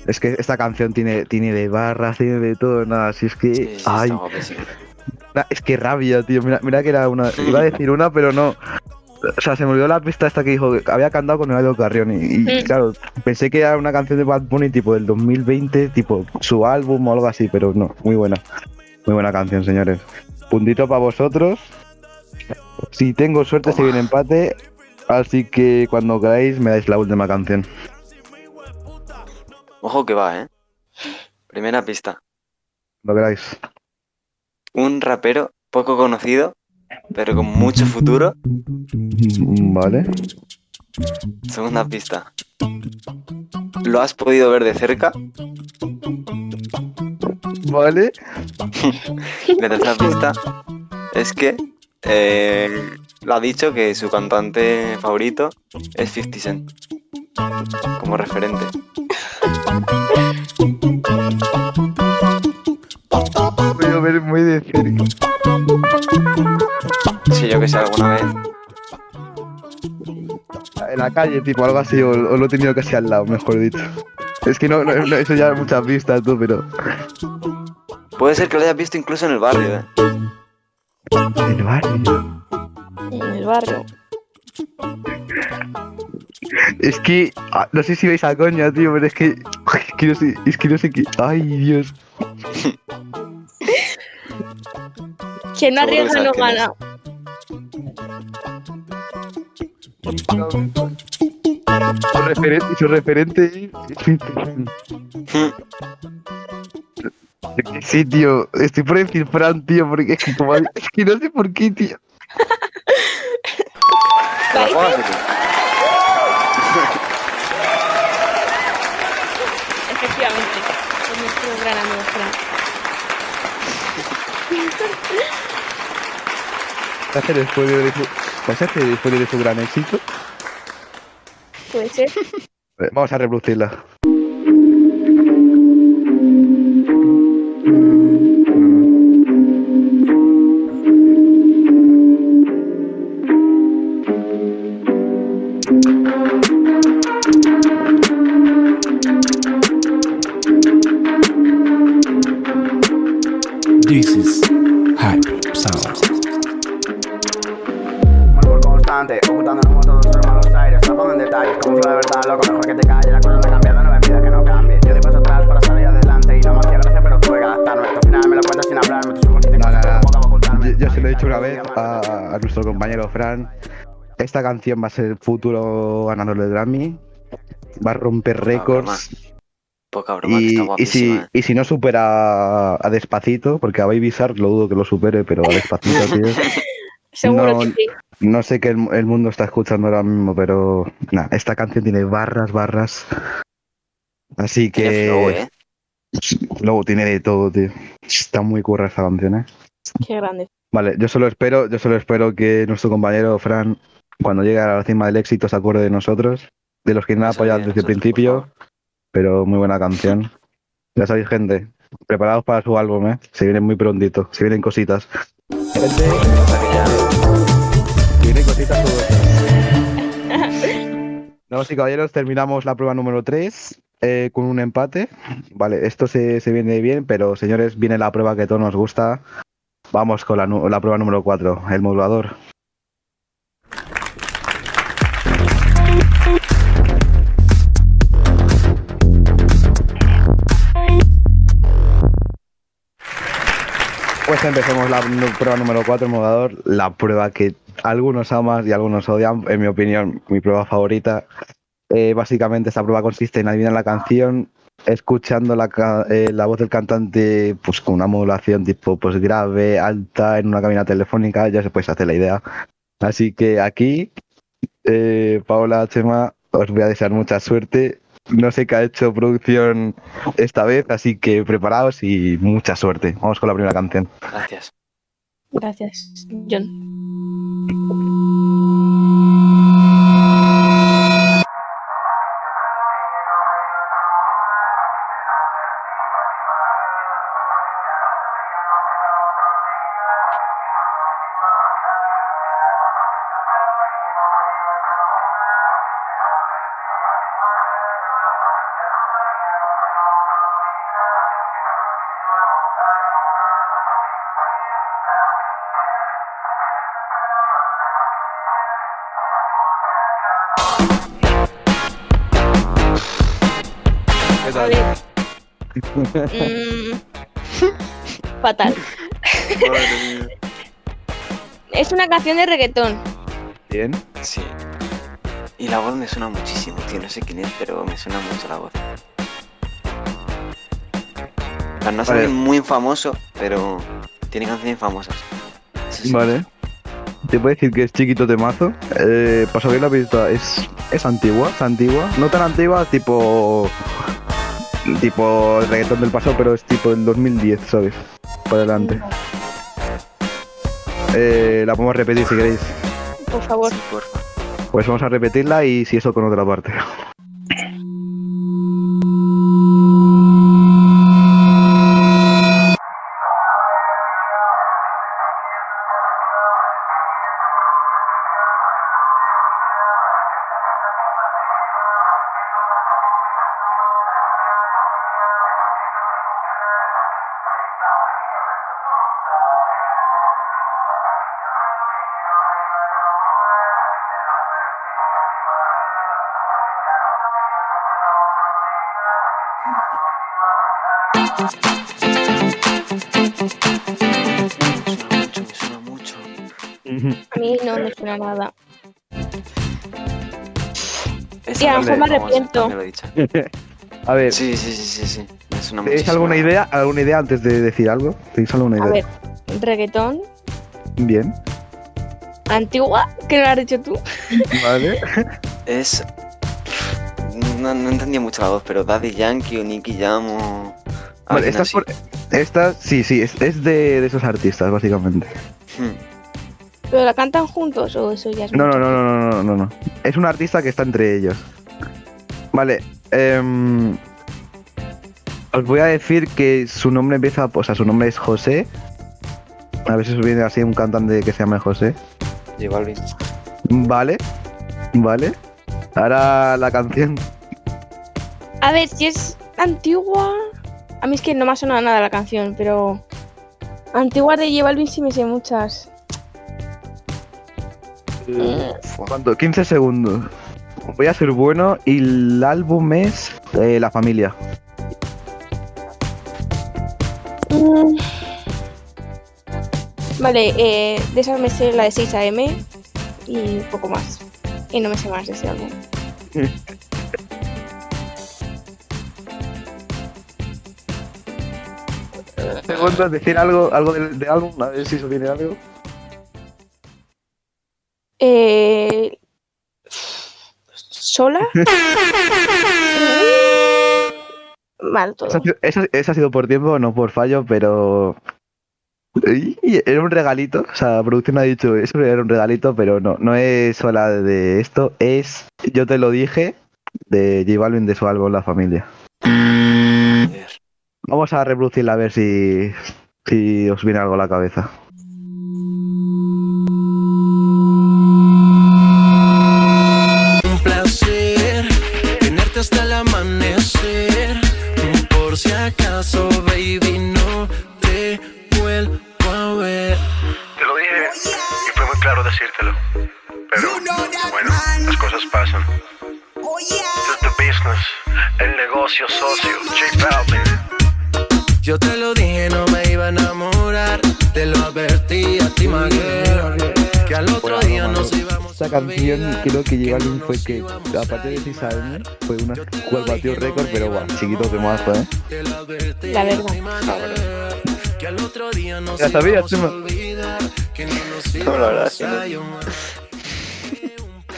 Es que esta canción tiene, tiene de barras, tiene de todo, nada. Si es que. Sí, sí, ay, es que rabia, tío. Mira, mira que era una. Iba a decir una, pero no. O sea, se me olvidó la pista esta que dijo que había cantado con Eladio Carrión. Y, y, Mm. claro, pensé que era una canción de Bad Bunny tipo del 2020, tipo su álbum o algo así, pero no. Muy buena. Muy buena canción, señores. Puntito para vosotros. Si tengo suerte, se viene empate. Así que cuando queráis, me dais la última canción. Ojo que va, eh. Primera pista. Cuando queráis. Un rapero poco conocido pero con mucho futuro. Mm, Vale. Segunda pista. ¿Lo has podido ver de cerca? Vale. La tercera pista es que eh, lo ha dicho que su cantante favorito es 50 Cent. Como referente. Que alguna vez. En la calle, tipo, algo así, o, o lo he tenido casi al lado, mejor dicho. Es que no, no, no, eso ya muchas vistas, tú, pero. Puede ser que lo hayas visto incluso en el barrio, ¿eh? El barrio. En el barrio. Es que. ah, No sé si veis a coña, tío, pero es que. Es que no sé, es que no sé qué. Ay, Dios. Quien no que arriesga no es. Su referente, su referente es 50 Cent. Es que Sí, tío, estoy por decir Fran, tío, porque es que, como- es que no sé por qué, tío. ¿Te la juegas o qué? Efectivamente. Es nuestro gran amigo Fran. ¿Vas a hacer spoiler de ¿vas a hacer spoiler de su gran éxito? Puede ser. Eh, Vamos a reproducirla. This is Hype Sound. Constante, ocultando en moto dos hermanos aires, tapando en detalles, como flow de verdad, loco, mejor que te calles, la cosa no ha cambiado, no me pidas que no cambie. Yo doy paso atrás para salir adelante y no me hacía gracia, pero tuve que adaptarme. Al final me lo cuentas sin hablarme, tus ojos dicen No, no, cosas no. que poco a ocultarme. Yo, yo se lo he dicho una vez a, a nuestro compañero Fran. Esta canción va a ser el futuro ganador del Grammy. Va a romper Poca broma. récords. Poca broma, que Y, está y, si, ¿eh? y si no supera a, a Despacito, porque a Baby Shark lo dudo que lo supere, pero a Despacito, tío. Seguro No, que sí. No sé qué el, el mundo está escuchando ahora mismo, pero nada, esta canción tiene barras, barras. Así que flow, ¿eh? luego tiene de todo, tío. Está muy curra esta canción, ¿eh? Qué grande. Vale, yo solo espero, yo solo espero que nuestro compañero Fran, cuando llegue a la cima del éxito, se acuerde de nosotros, de los que nos han apoyado de desde el principio, pero muy buena canción. Ya sabéis, gente, preparados para su álbum, ¿eh? Se vienen muy prontito, se vienen cositas. Gente, vienen cositas. Damas y caballeros, terminamos la prueba número 3 con un empate. Vale, esto se, se viene bien, pero señores, viene la prueba que a todos nos gusta. Vamos con la, la prueba número 4, el modulador. Pues empecemos la prueba número 4, el modulador. La prueba que algunos aman y algunos odian, en mi opinión, mi prueba favorita. Eh, básicamente esta prueba consiste en adivinar la canción escuchando la, eh, la voz del cantante pues con una modulación tipo pues grave, alta, en una cabina telefónica, ya se puede hacer la idea. Así que aquí, eh, Paola, Chema, os voy a desear mucha suerte. No sé qué ha hecho producción esta vez, así que preparaos y mucha suerte. Vamos con la primera canción. Gracias. Gracias, John. Mm, fatal. Es una canción de reggaetón. Bien. Sí. Y la voz me suena muchísimo, tío. No sé quién es, pero me suena mucho la voz. O sea, no es Vale. muy famoso, pero tiene canciones famosas. Sí. Vale. te puedo decir que es chiquito temazo. Eh, para la pista es, es antigua, es antigua. No tan antigua, tipo. Tipo el reggaetón del pasado, pero es tipo del 2010, ¿sabes? Para adelante. Eh, la podemos repetir si queréis. Por favor. Pues vamos a repetirla y si eso con otra parte. A mí no me suena nada. Esa Y a lo mejor me arrepiento. A ver, Sí, sí, sí, sí, sí. Me suena ¿tenéis muchísimo. alguna idea? ¿Alguna idea antes de decir algo? ¿Tenéis alguna A idea? ver, reggaetón, Bien, antigua, que lo has dicho tú. vale. Es. No, no entendía mucho la voz, pero Daddy Yankee o Nicky Jam o. Vale, esta, por- sí, sí, es, es de, de esos artistas, básicamente. Hmm. ¿Pero la cantan juntos o eso ya es No, no, no, no, no, no, no, no. Es un artista que está entre ellos. Vale, em, os voy a decir que su nombre empieza, o sea, su nombre es José. A ver si os viene así un cantante que se llama José. J Balvin. Vale, vale. Ahora la canción. A ver, si es antigua. A mí es que no me ha sonado nada la canción, pero. Antigua de J Balvin sí me sé muchas. ¿Cuánto? 15 segundos. Voy a ser bueno y el álbum es eh, La Familia. Mm. Vale, eh, de esas me sé la de 6 AM y poco más. Y no me sé más de ese álbum. Segundos, decir algo, algo del, del álbum, a ver si os viene algo. Eh, ¿Sola? Mal todo. Eso ha, sido, eso- eso ha sido por tiempo, no por fallo, pero. Era un regalito, o sea, la producción ha dicho eso era un regalito, pero no, no es sola de esto, es Yo te lo dije de J Balvin de su álbum La Familia. Vamos a reproducirla a ver si, si os viene algo a la cabeza. Advertí a ti, my girl, Que al otro día nos íbamos Esta canción creo que J Balvin fue que, aparte de 6 AM, fue una cual batió récord, pero bueno, chiquito de mazo, ¿eh? La verdad. Que al otro día nos Ya sabía, Chema. no la verdad.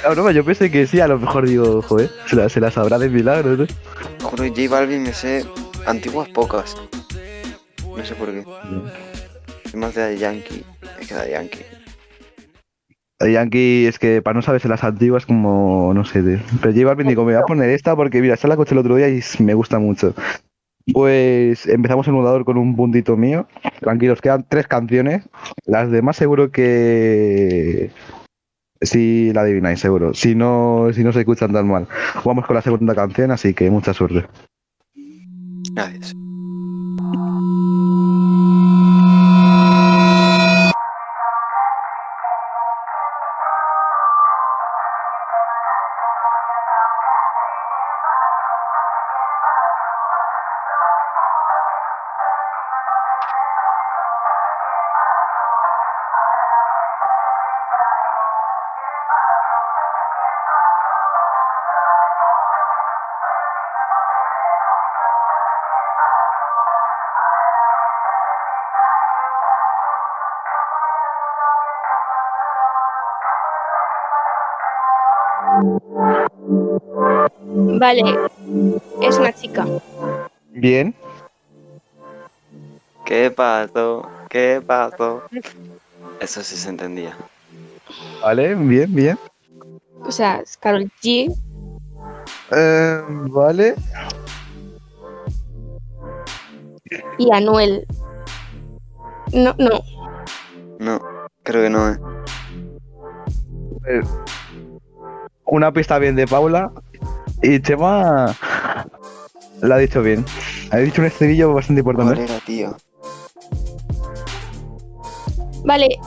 Ah, yo pensé que sí, a lo mejor digo, joder, se la, se la sabrá de milagro, ¿no? Juro, J Balvin me sé antiguas pocas. No sé por qué. Soy más de Yankee. Es que Daddy Yankee. El Yankee es que para no saberse las antiguas como, no sé, tío. pero J Balvin digo, me voy a poner esta porque mira, esta la escuché el otro día y me gusta mucho. Pues empezamos el mudador con un puntito mío. Tranquilos, quedan tres canciones. Las demás seguro que sí la adivináis, seguro. Si no, si no se escuchan tan mal. Vamos con la segunda canción, así que mucha suerte. Gracias. Vale, es una chica. Bien. ¿Qué pasó? ¿Qué pasó? Eso sí se entendía. Vale, bien, bien. O sea, es Carol G. Eh, vale. y Anuel. No, no. No, creo que no, ¿eh? Eh, Una pista bien de Paula. Y Chema la ha dicho bien. Ha dicho un estribillo bastante importante. ¿Cuál era, tío? Vale.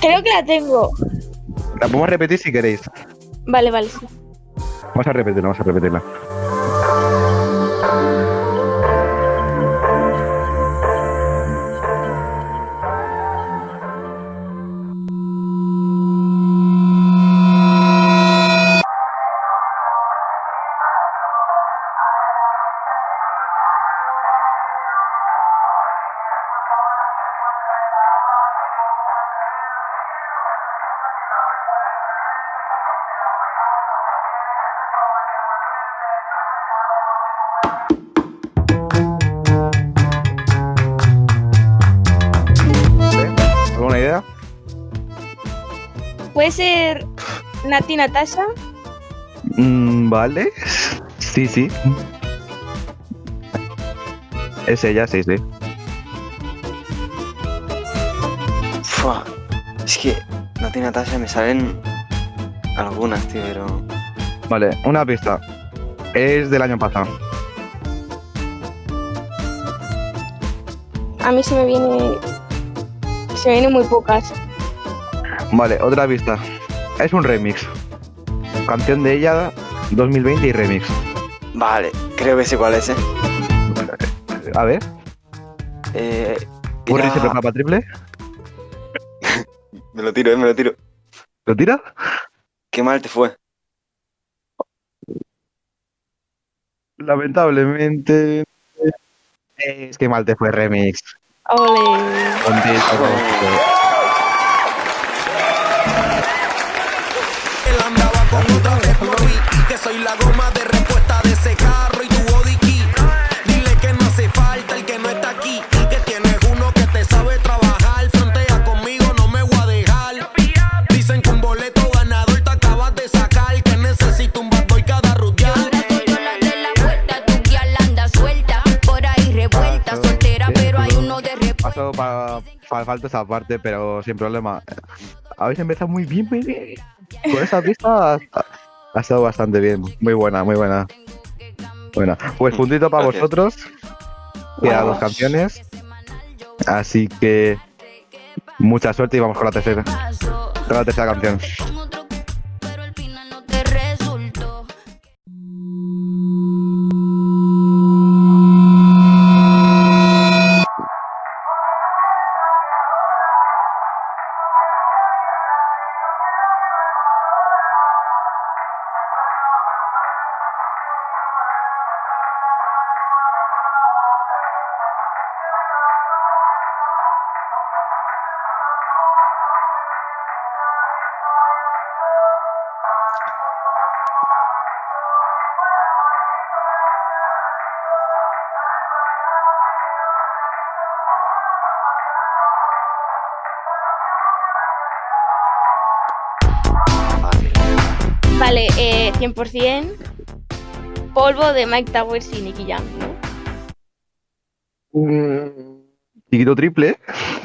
Creo que la tengo. La podemos repetir si queréis. Vale, vale, sí. Vamos a repetirla, vamos a repetirla. Nati Natasha? Mm, vale. Sí, sí. Es ella, sí, sí. Fua. Es que no tiene Natasha, me salen algunas, tío, pero. Vale, una pista. Es del año pasado. A mí se me viene. Se me vienen muy pocas. Vale, otra pista. Es un remix. Canción de ella 2020 y remix. Vale, creo que sé cuál es, ¿eh? A ver. Eh. ¿Curry era- se prepara para triple? Me lo tiro, eh, me lo tiro. ¿Lo tira? Qué mal te fue. Lamentablemente. Es que mal te fue remix. Ole. Falta esa parte, pero sin problema. Habéis empezado muy bien, muy bien. Con esa pista ha, ha estado bastante bien. Muy buena, muy buena. Buena. Pues puntito para Gracias. vosotros. Quedan dos canciones. Así que mucha suerte y vamos con la tercera. Con la tercera canción. 100%. Polvo de Mike Towers y Nicky Jam, ¿no? Un chiquito triple,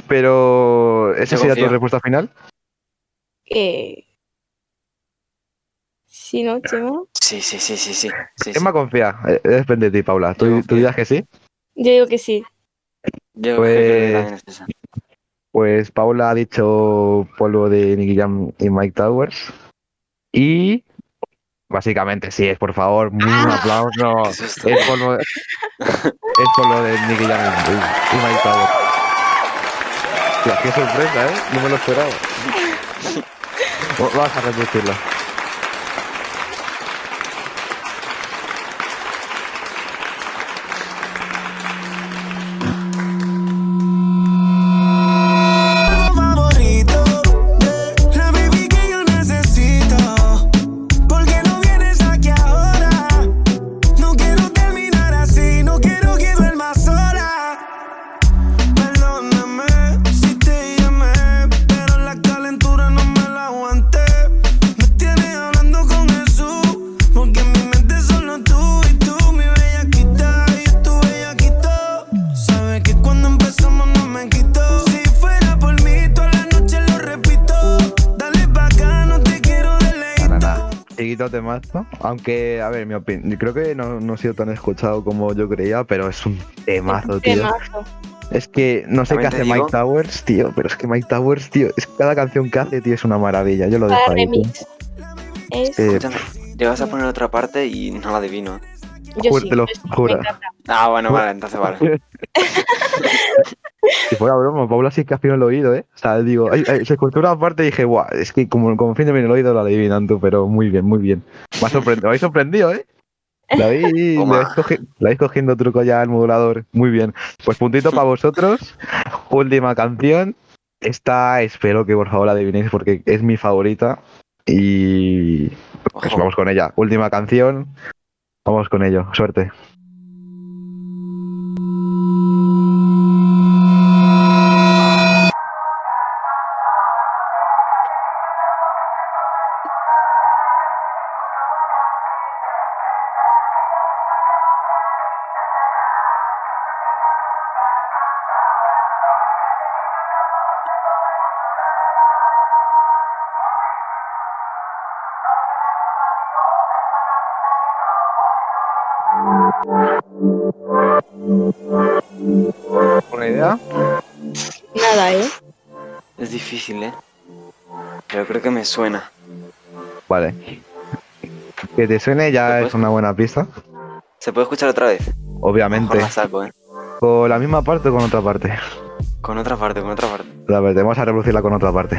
pero ¿esa sería tu respuesta final? Eh... Sí, ¿no, Chema? Sí, sí, sí, sí, sí. sí, sí. Emma confía. Eh, Depende de ti, Paula. ¿Tú, tú dirás que sí? Yo digo que sí. Yo creo que Pues, esa. pues Paula ha dicho polvo de Nicky Jam y Mike Towers. Y básicamente sí, es por favor, un aplauso. Es es polvo de Nicky Jam y, Mike qué sorpresa, ¿eh? No me lo esperaba. Va- Vamos a repetirlo. Aunque, a ver, mi opinión, creo que no, no ha sido tan escuchado como yo creía, pero es un temazo, tío. Temazo. Es que no sé qué hace digo- Mike Towers, tío, pero es que Mike Towers, tío, es que cada canción que hace, tío, es una maravilla. Yo lo dejo ahí. tío. remix. Es, Eh, Escúchame, llegas a poner otra parte y no la adivino. yo sí, te lo juro. Ah, bueno, vale, entonces vale. Si fuera broma, Paula sí que afina el oído, ¿eh? O sea, digo, se escuchó una parte y dije, guau, es que como, como fin de bien el oído lo adivinan tú, pero muy bien, muy bien. Me, ha sorprendido, me habéis sorprendido, ¿eh? La habéis, le Toma. habéis cogi- le habéis cogiendo truco ya al modulador. Muy bien. Pues puntito para vosotros. Última canción. Esta espero que por favor la adivinéis porque es mi favorita. Y pues vamos con ella. Última canción. Vamos con ello. Suerte. Me suena. Vale. Que te suene ya es una buena pista. ¿Se puede escuchar otra vez? Obviamente. La saco, ¿eh? ¿Con la misma parte o con otra parte? Con otra parte, con otra parte. A ver, vamos a reproducirla con otra parte.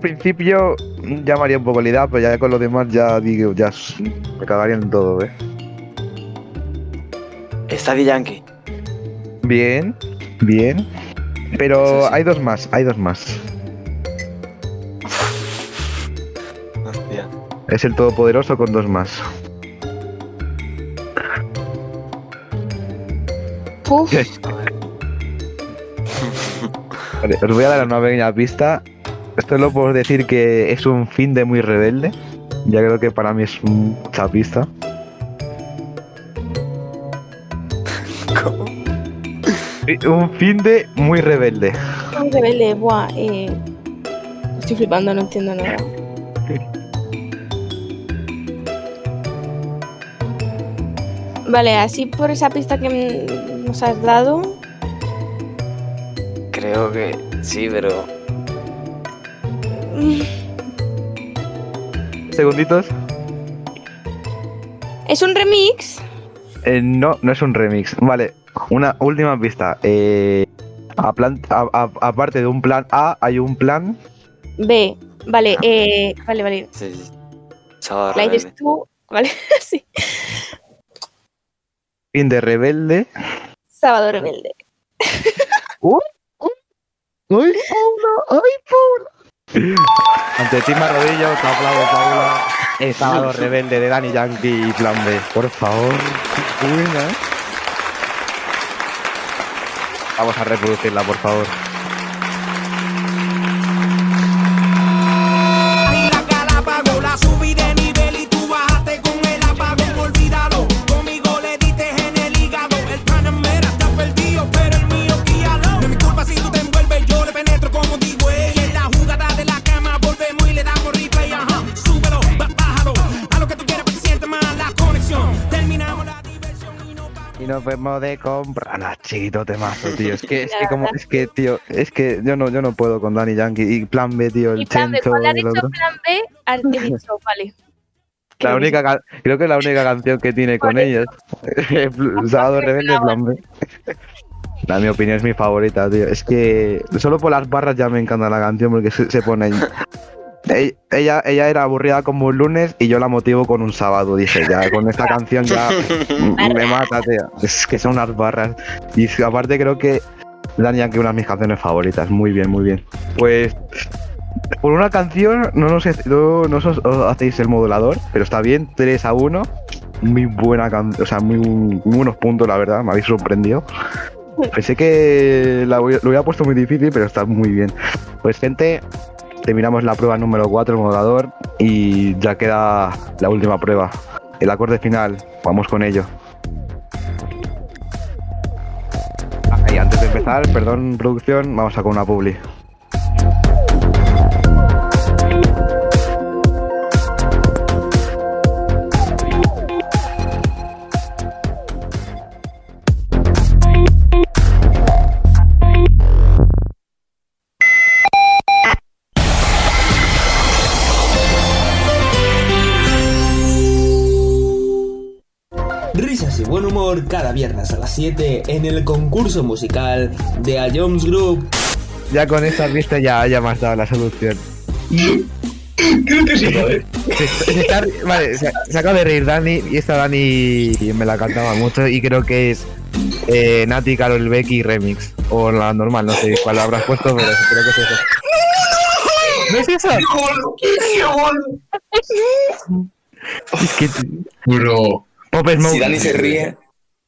Principio llamaría un poco la idea, pero ya con lo demás ya digo, ya me cagaría en todo, ¿eh? Está de Yankee. Bien, bien. Pero sí. hay dos más, hay dos más. Hostia. Es el Todopoderoso con dos más. Puf, Vale, os voy a dar una pequeña pista. Esto lo puedo decir que es un fin de muy rebelde. Ya creo que para mí es mucha pista. ¿Cómo? Un fin de muy rebelde. un rebelde, buah, eh. Estoy flipando, no entiendo nada. Vale, así por esa pista que nos has dado, Creo que sí, pero. Segunditos. es un remix. Eh, no, no es un remix. Vale, una última pista. Eh, a plan- a- a- aparte de un plan A, hay un plan. B, vale, eh, vale, vale. Sí, sí. La dices tú, vale, sí. Fin de rebelde. Sábado rebelde. ¡Uy! ¡Uy, Paula! ¡Ay, Paula! Ante ti me arrodillo, te aplaudo, Paula. El sábado rebelde de Danny Yankee y Plan B. Por favor. Buena. Vamos a reproducirla, por favor. Nos vemos de compra. No, chiquito temazo, tío. Es que, es que como, es que, tío, es que yo no, yo no puedo con Danny Yankee. Y Plan B, tío, el Y plan B, cuando dicho otro. plan B, has dicho, vale. La Creo que única, ca- creo que es la única canción que tiene con ellos. Sábado Rebelde, Plan B. La mi opinión es mi favorita, tío. Es que solo por las barras ya me encanta la canción porque se, se pone ahí. e- ella, ella era aburrida como un lunes y yo la motivo con un sábado. Dije, ya con esta canción ya me mata, tío. Es que son unas barras. Y que aparte creo que Dan Yankee una de mis canciones favoritas. Muy bien, muy bien. Pues por una canción no nos, no, no os, os hacéis el modulador, pero está bien, 3 a 1. Muy buena canción, o sea, muy, muy buenos puntos, la verdad, me habéis sorprendido. Pensé que la lo hubiera puesto muy difícil, pero está muy bien. Pues gente, terminamos la prueba número 4, el modulador, y ya queda la última prueba. El acorde final, vamos con ello. Y antes de empezar, perdón producción, vamos a con una publi. Cada viernes a las 7 en el concurso musical de A Jones Group. Ya con esta vista ya, ya me has dado la solución. Creo que sí, Se, se está- vale, se, se acaba de reír Dani y esta Dani me la cantaba mucho y creo que es eh, Nati, Carol Becky Remix. O la normal, no sé cuál habrás puesto, pero creo que es eso. ¿No es eso? Es que... Bro. Pop Smoke. Si Dani se ríe,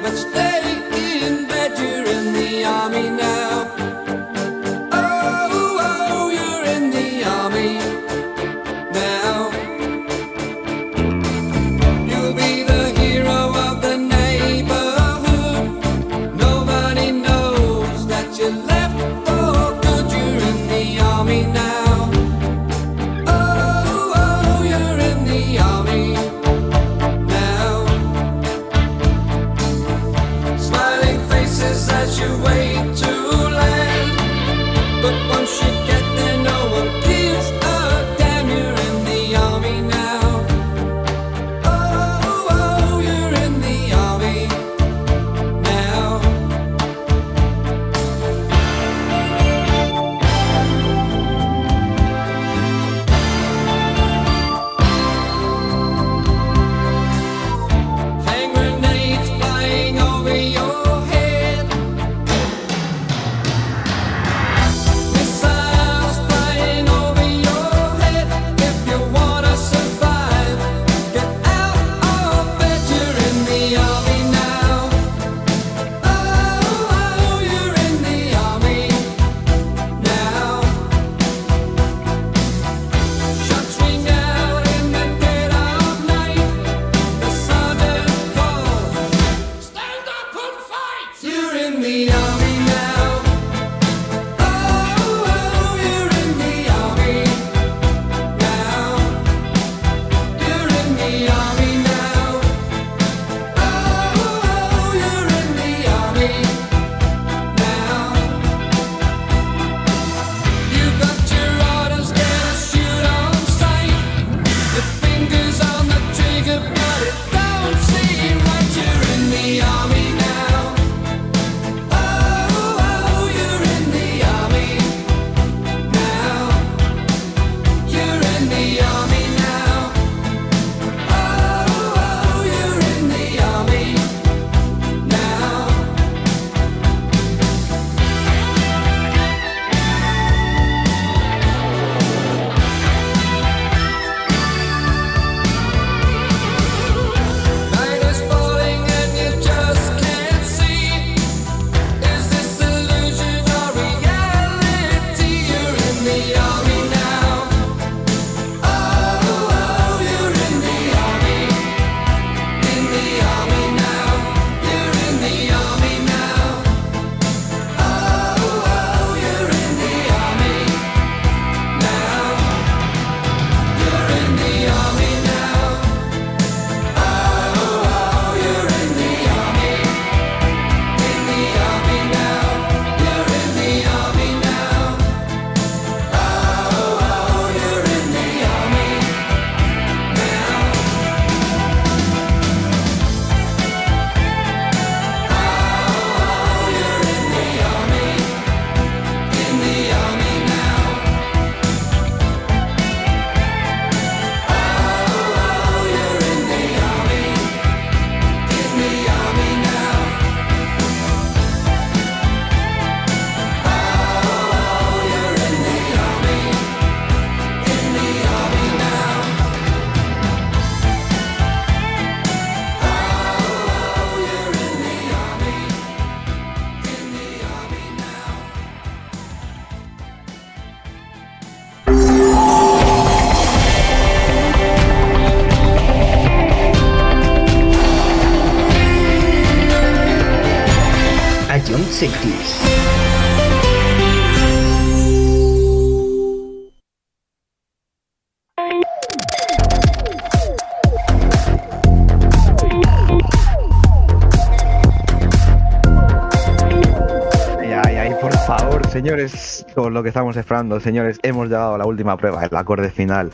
do all lo que estamos esperando, señores, hemos llegado a la última prueba, el acorde final.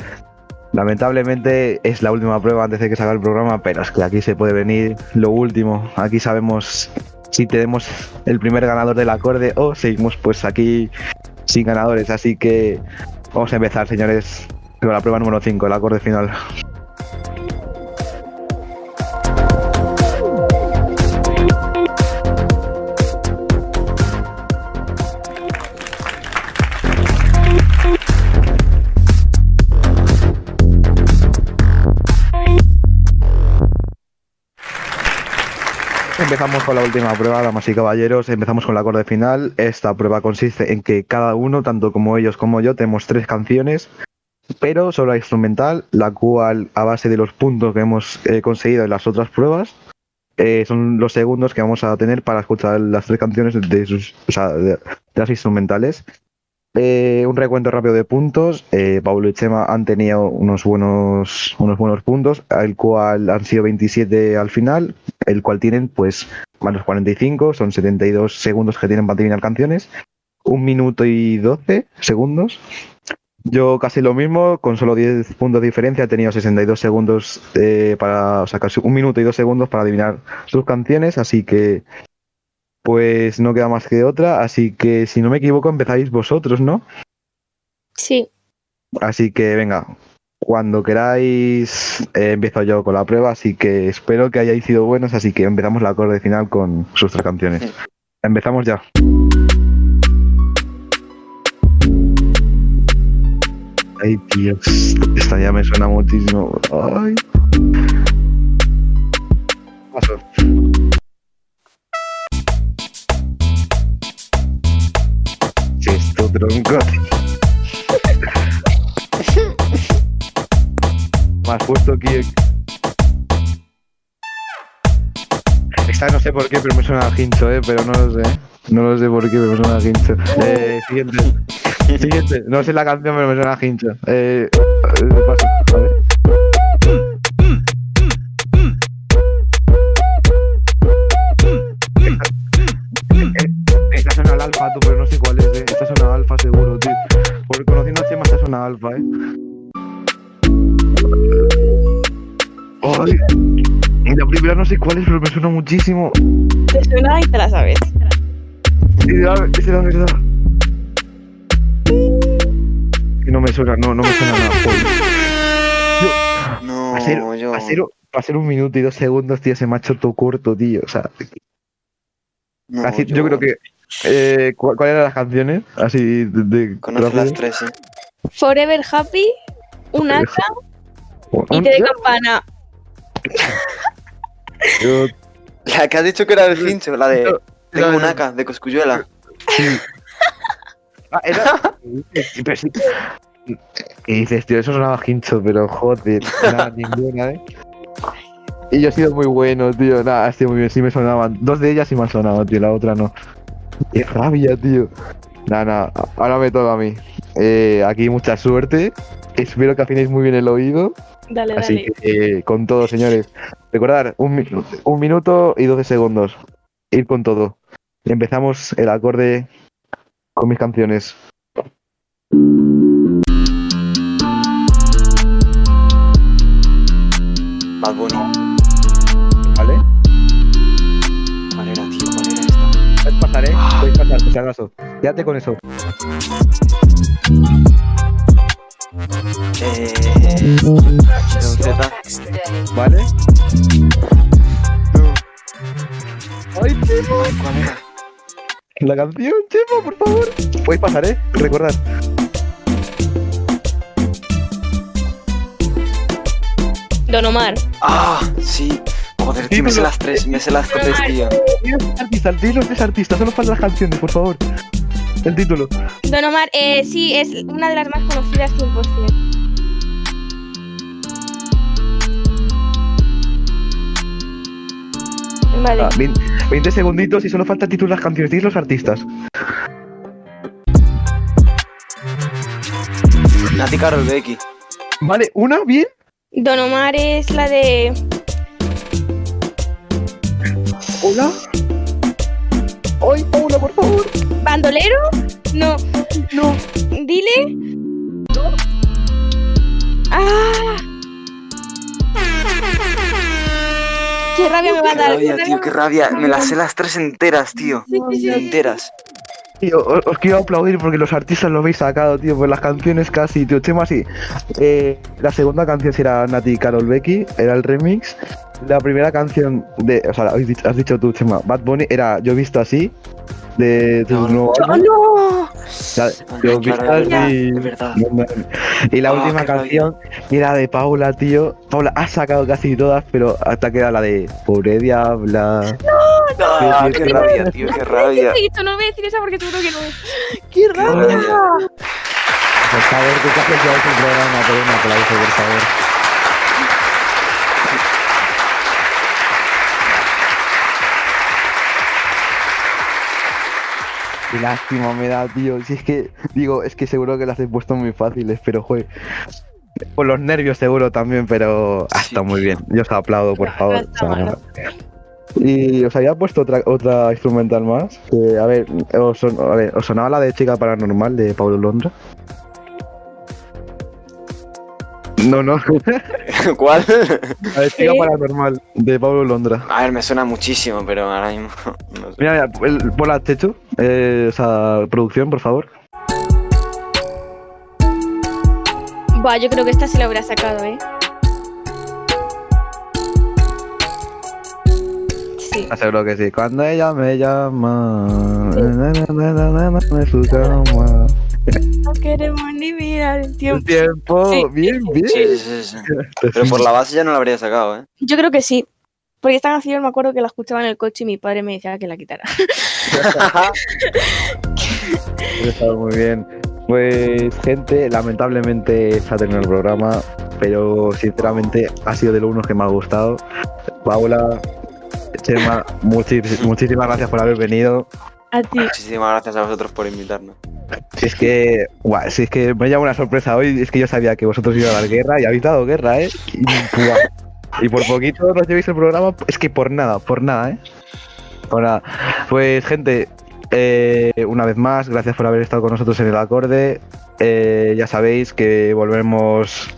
Lamentablemente es la última prueba antes de que salga el programa, pero es que aquí se puede venir lo último. Aquí sabemos si tenemos el primer ganador del acorde o seguimos pues aquí sin ganadores. Así que vamos a empezar, señores, con la prueba número 5, el acorde final. Empezamos con la última prueba, damas y caballeros. Empezamos con el acorde final. Esta prueba consiste en que cada uno, tanto como ellos como yo, tenemos tres canciones, pero solo la instrumental, la cual, a base de los puntos que hemos eh, conseguido en las otras pruebas, eh, son los segundos que vamos a tener para escuchar las tres canciones de, sus, o sea, de- las instrumentales. Eh, un recuento rápido de puntos. Eh, Paulo y Chema han tenido unos buenos, unos buenos puntos, el cual han sido 27 al final, el cual tienen pues menos 45, son 72 segundos que tienen para adivinar canciones, un minuto y 12 segundos. Yo casi lo mismo, con solo 10 puntos de diferencia, he tenido 62 segundos eh, para, o sea, casi un minuto y dos segundos para adivinar sus canciones, así que pues no queda más que otra, así que si no me equivoco empezáis vosotros, ¿no? Sí. Así que venga, cuando queráis eh, empiezo yo con la prueba, así que espero que hayáis sido buenos, así que empezamos la acorde final con sus tres canciones. Empezamos ya. Ay, Dios, esta ya me suena muchísimo. Ay. Paso. Esto tronco. Más justo que. Esta no sé por qué, pero me suena a hincho, eh, pero no lo sé. No lo sé por qué, pero me suena a hincho. Eh, siguiente. Siguiente. No sé la canción, pero me suena a hincho. Eh, eh, paso. A ver. Esta suena al alfa, tú, pero no sé cuál es. Eh. Esta suena al alfa seguro, tío. Porque conociendo a Chema, esta suena alfa, eh. Ay, la primera no sé cuál es, pero me suena muchísimo. Te suena y te la sabes. Y la- es la verdad. Y no me suena, no, no me suena nada. joder. No, a ser, yo. a ser- a ser un minuto y dos segundos, tío, se me ha hecho todo corto, tío. O sea, No, así, yo... yo- creo que. Eh, ¿cu- ¿Cuáles eran las canciones? Así de. de las tres, sí. Forever Happy, un acá y te de campana. Yo- La que has dicho que era el hincho, la de. Tengo no, un no. AK de Coscuyuela. Ah, era. Sí. ¿Qué dices, tío? Eso sonaba hincho, pero joder, nada, ninguna, ¿eh? Y yo he sido muy bueno, tío. Nada, ha sido muy bien, sí me sonaban. Dos de ellas sí me han sonado, tío, la otra no. Qué rabia, tío. Nada, nada, ahora me toca a mí. Eh, aquí mucha suerte. Espero que afinéis muy bien el oído. Dale, Así dale. que, eh, con todo, señores. Recordar, un, un minuto y 12 segundos. Ir con todo. Empezamos el acorde con mis canciones. Bad Bunny. ¿Vale? ¿Cuál era, tío? ¿Cuál era esta? Puedes pasar, ¿eh? Puedes pasar, por si acaso. Quédate con eso. Eh. Z. ¿Vale? ¡Ay, Chemo! La canción, Chemo, por favor. Podéis pasar, ¿eh? Recordad. Don Omar. Ah, sí. Joder, tío, me sé las tres, me sé las tres, tío. Artista, dilo es artista. Solo faltan las canciones, por favor. El título. Don Omar, eh, sí, es una de las más conocidas 100%. Vale. Ah, vein- 20 segunditos y solo falta titular las canciones. Dices los artistas. Nati Carol Becky. Vale, una, bien. Don Omar es la de. Hola. Hoy, Paula, por favor. ¿Bandolero? No. No. Dile. ¡Ah! ¡Qué rabia me va a Qué dar! rabia, tío, qué rabia. Me las sé las tres enteras, tío. Sí, sí, sí. Enteras. Tío, os, os quiero aplaudir porque los artistas lo habéis sacado, tío. Pues las canciones casi, tío. Chema, sí. Eh, la segunda canción sí era Nati y Carol Becky, era el remix. La primera canción de. O sea, has dicho, has dicho tú, Chema. Bad Bunny era Yo he visto así. De tu nuevo ¡Oh, álbum. no! La- Yo he visto claro, así. es verdad. No, no. Y la Ah, última canción era de Paula, tío. Paula, has sacado casi todas, pero hasta queda la de Pobre Diabla. Ah, Sí, sí, qué rabia, tío, qué rabia. ¿Qué he dicho? No voy a decir esa porque seguro que no es. ¡Qué rabia! Por favor, que te ya el programa, por un aplauso, por favor. Qué lástima me da, tío. Si es que, digo, es que seguro que las he puesto muy fáciles, pero joder. Por los nervios seguro también, pero ah, está muy bien. Yo os aplaudo, por favor. O sea, y os había puesto otra, otra instrumental más. que, a, ver, os son- a ver, ¿os sonaba la de Chica Paranormal de Paulo Londra? No, no. ¿Cuál? La de Chica Paranormal de Pablo Londra. A ver, me suena muchísimo, pero ahora mismo no sé. Mira, mira, ponla Chechu. Eh, o sea, producción, por favor. Buah, yo creo que esta sí la hubiera sacado, ¿eh? Sí. Aseguro que sí. Cuando ella me llama. na, na, na, en su cama. No queremos ni mirar el El tiempo. tiempo. Sí. Bien, bien. Sí, sí, sí, sí. Pero por la base ya no la habría sacado, ¿eh? Yo creo que sí. Porque esta canción me acuerdo que la escuchaba en el coche y mi padre me decía que la quitara. Está muy bien. Pues, gente, lamentablemente se ha terminado el programa, pero sinceramente ha sido de lo uno que me ha gustado. Paula, Chema, muchis- muchísimas gracias por haber venido. A ti. Muchísimas gracias a vosotros por invitarnos. Si es que, guau, si es que me llama una sorpresa hoy, es que yo sabía que vosotros ibais a dar guerra y habéis dado guerra, ¿eh? Y, guau. Y por poquito nos llevéis el programa, es que por nada, por nada, ¿eh? Por nada. Pues, gente, eh, una vez más, gracias por haber estado con nosotros en el acorde. Eh, ya sabéis que volvemos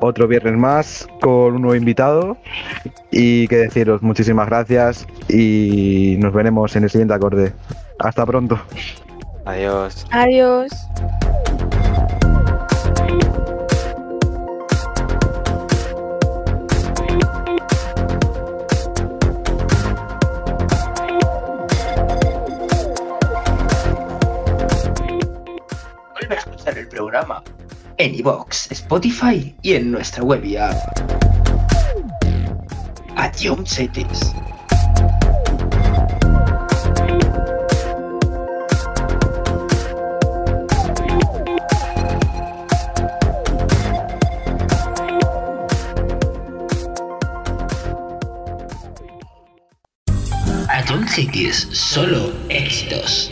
otro viernes más con un nuevo invitado. Y que deciros muchísimas gracias y nos veremos en el siguiente acorde. Hasta pronto. Adiós. Adiós. En iVoox, Spotify y en nuestra web y app. Adiós. Solo éxitos.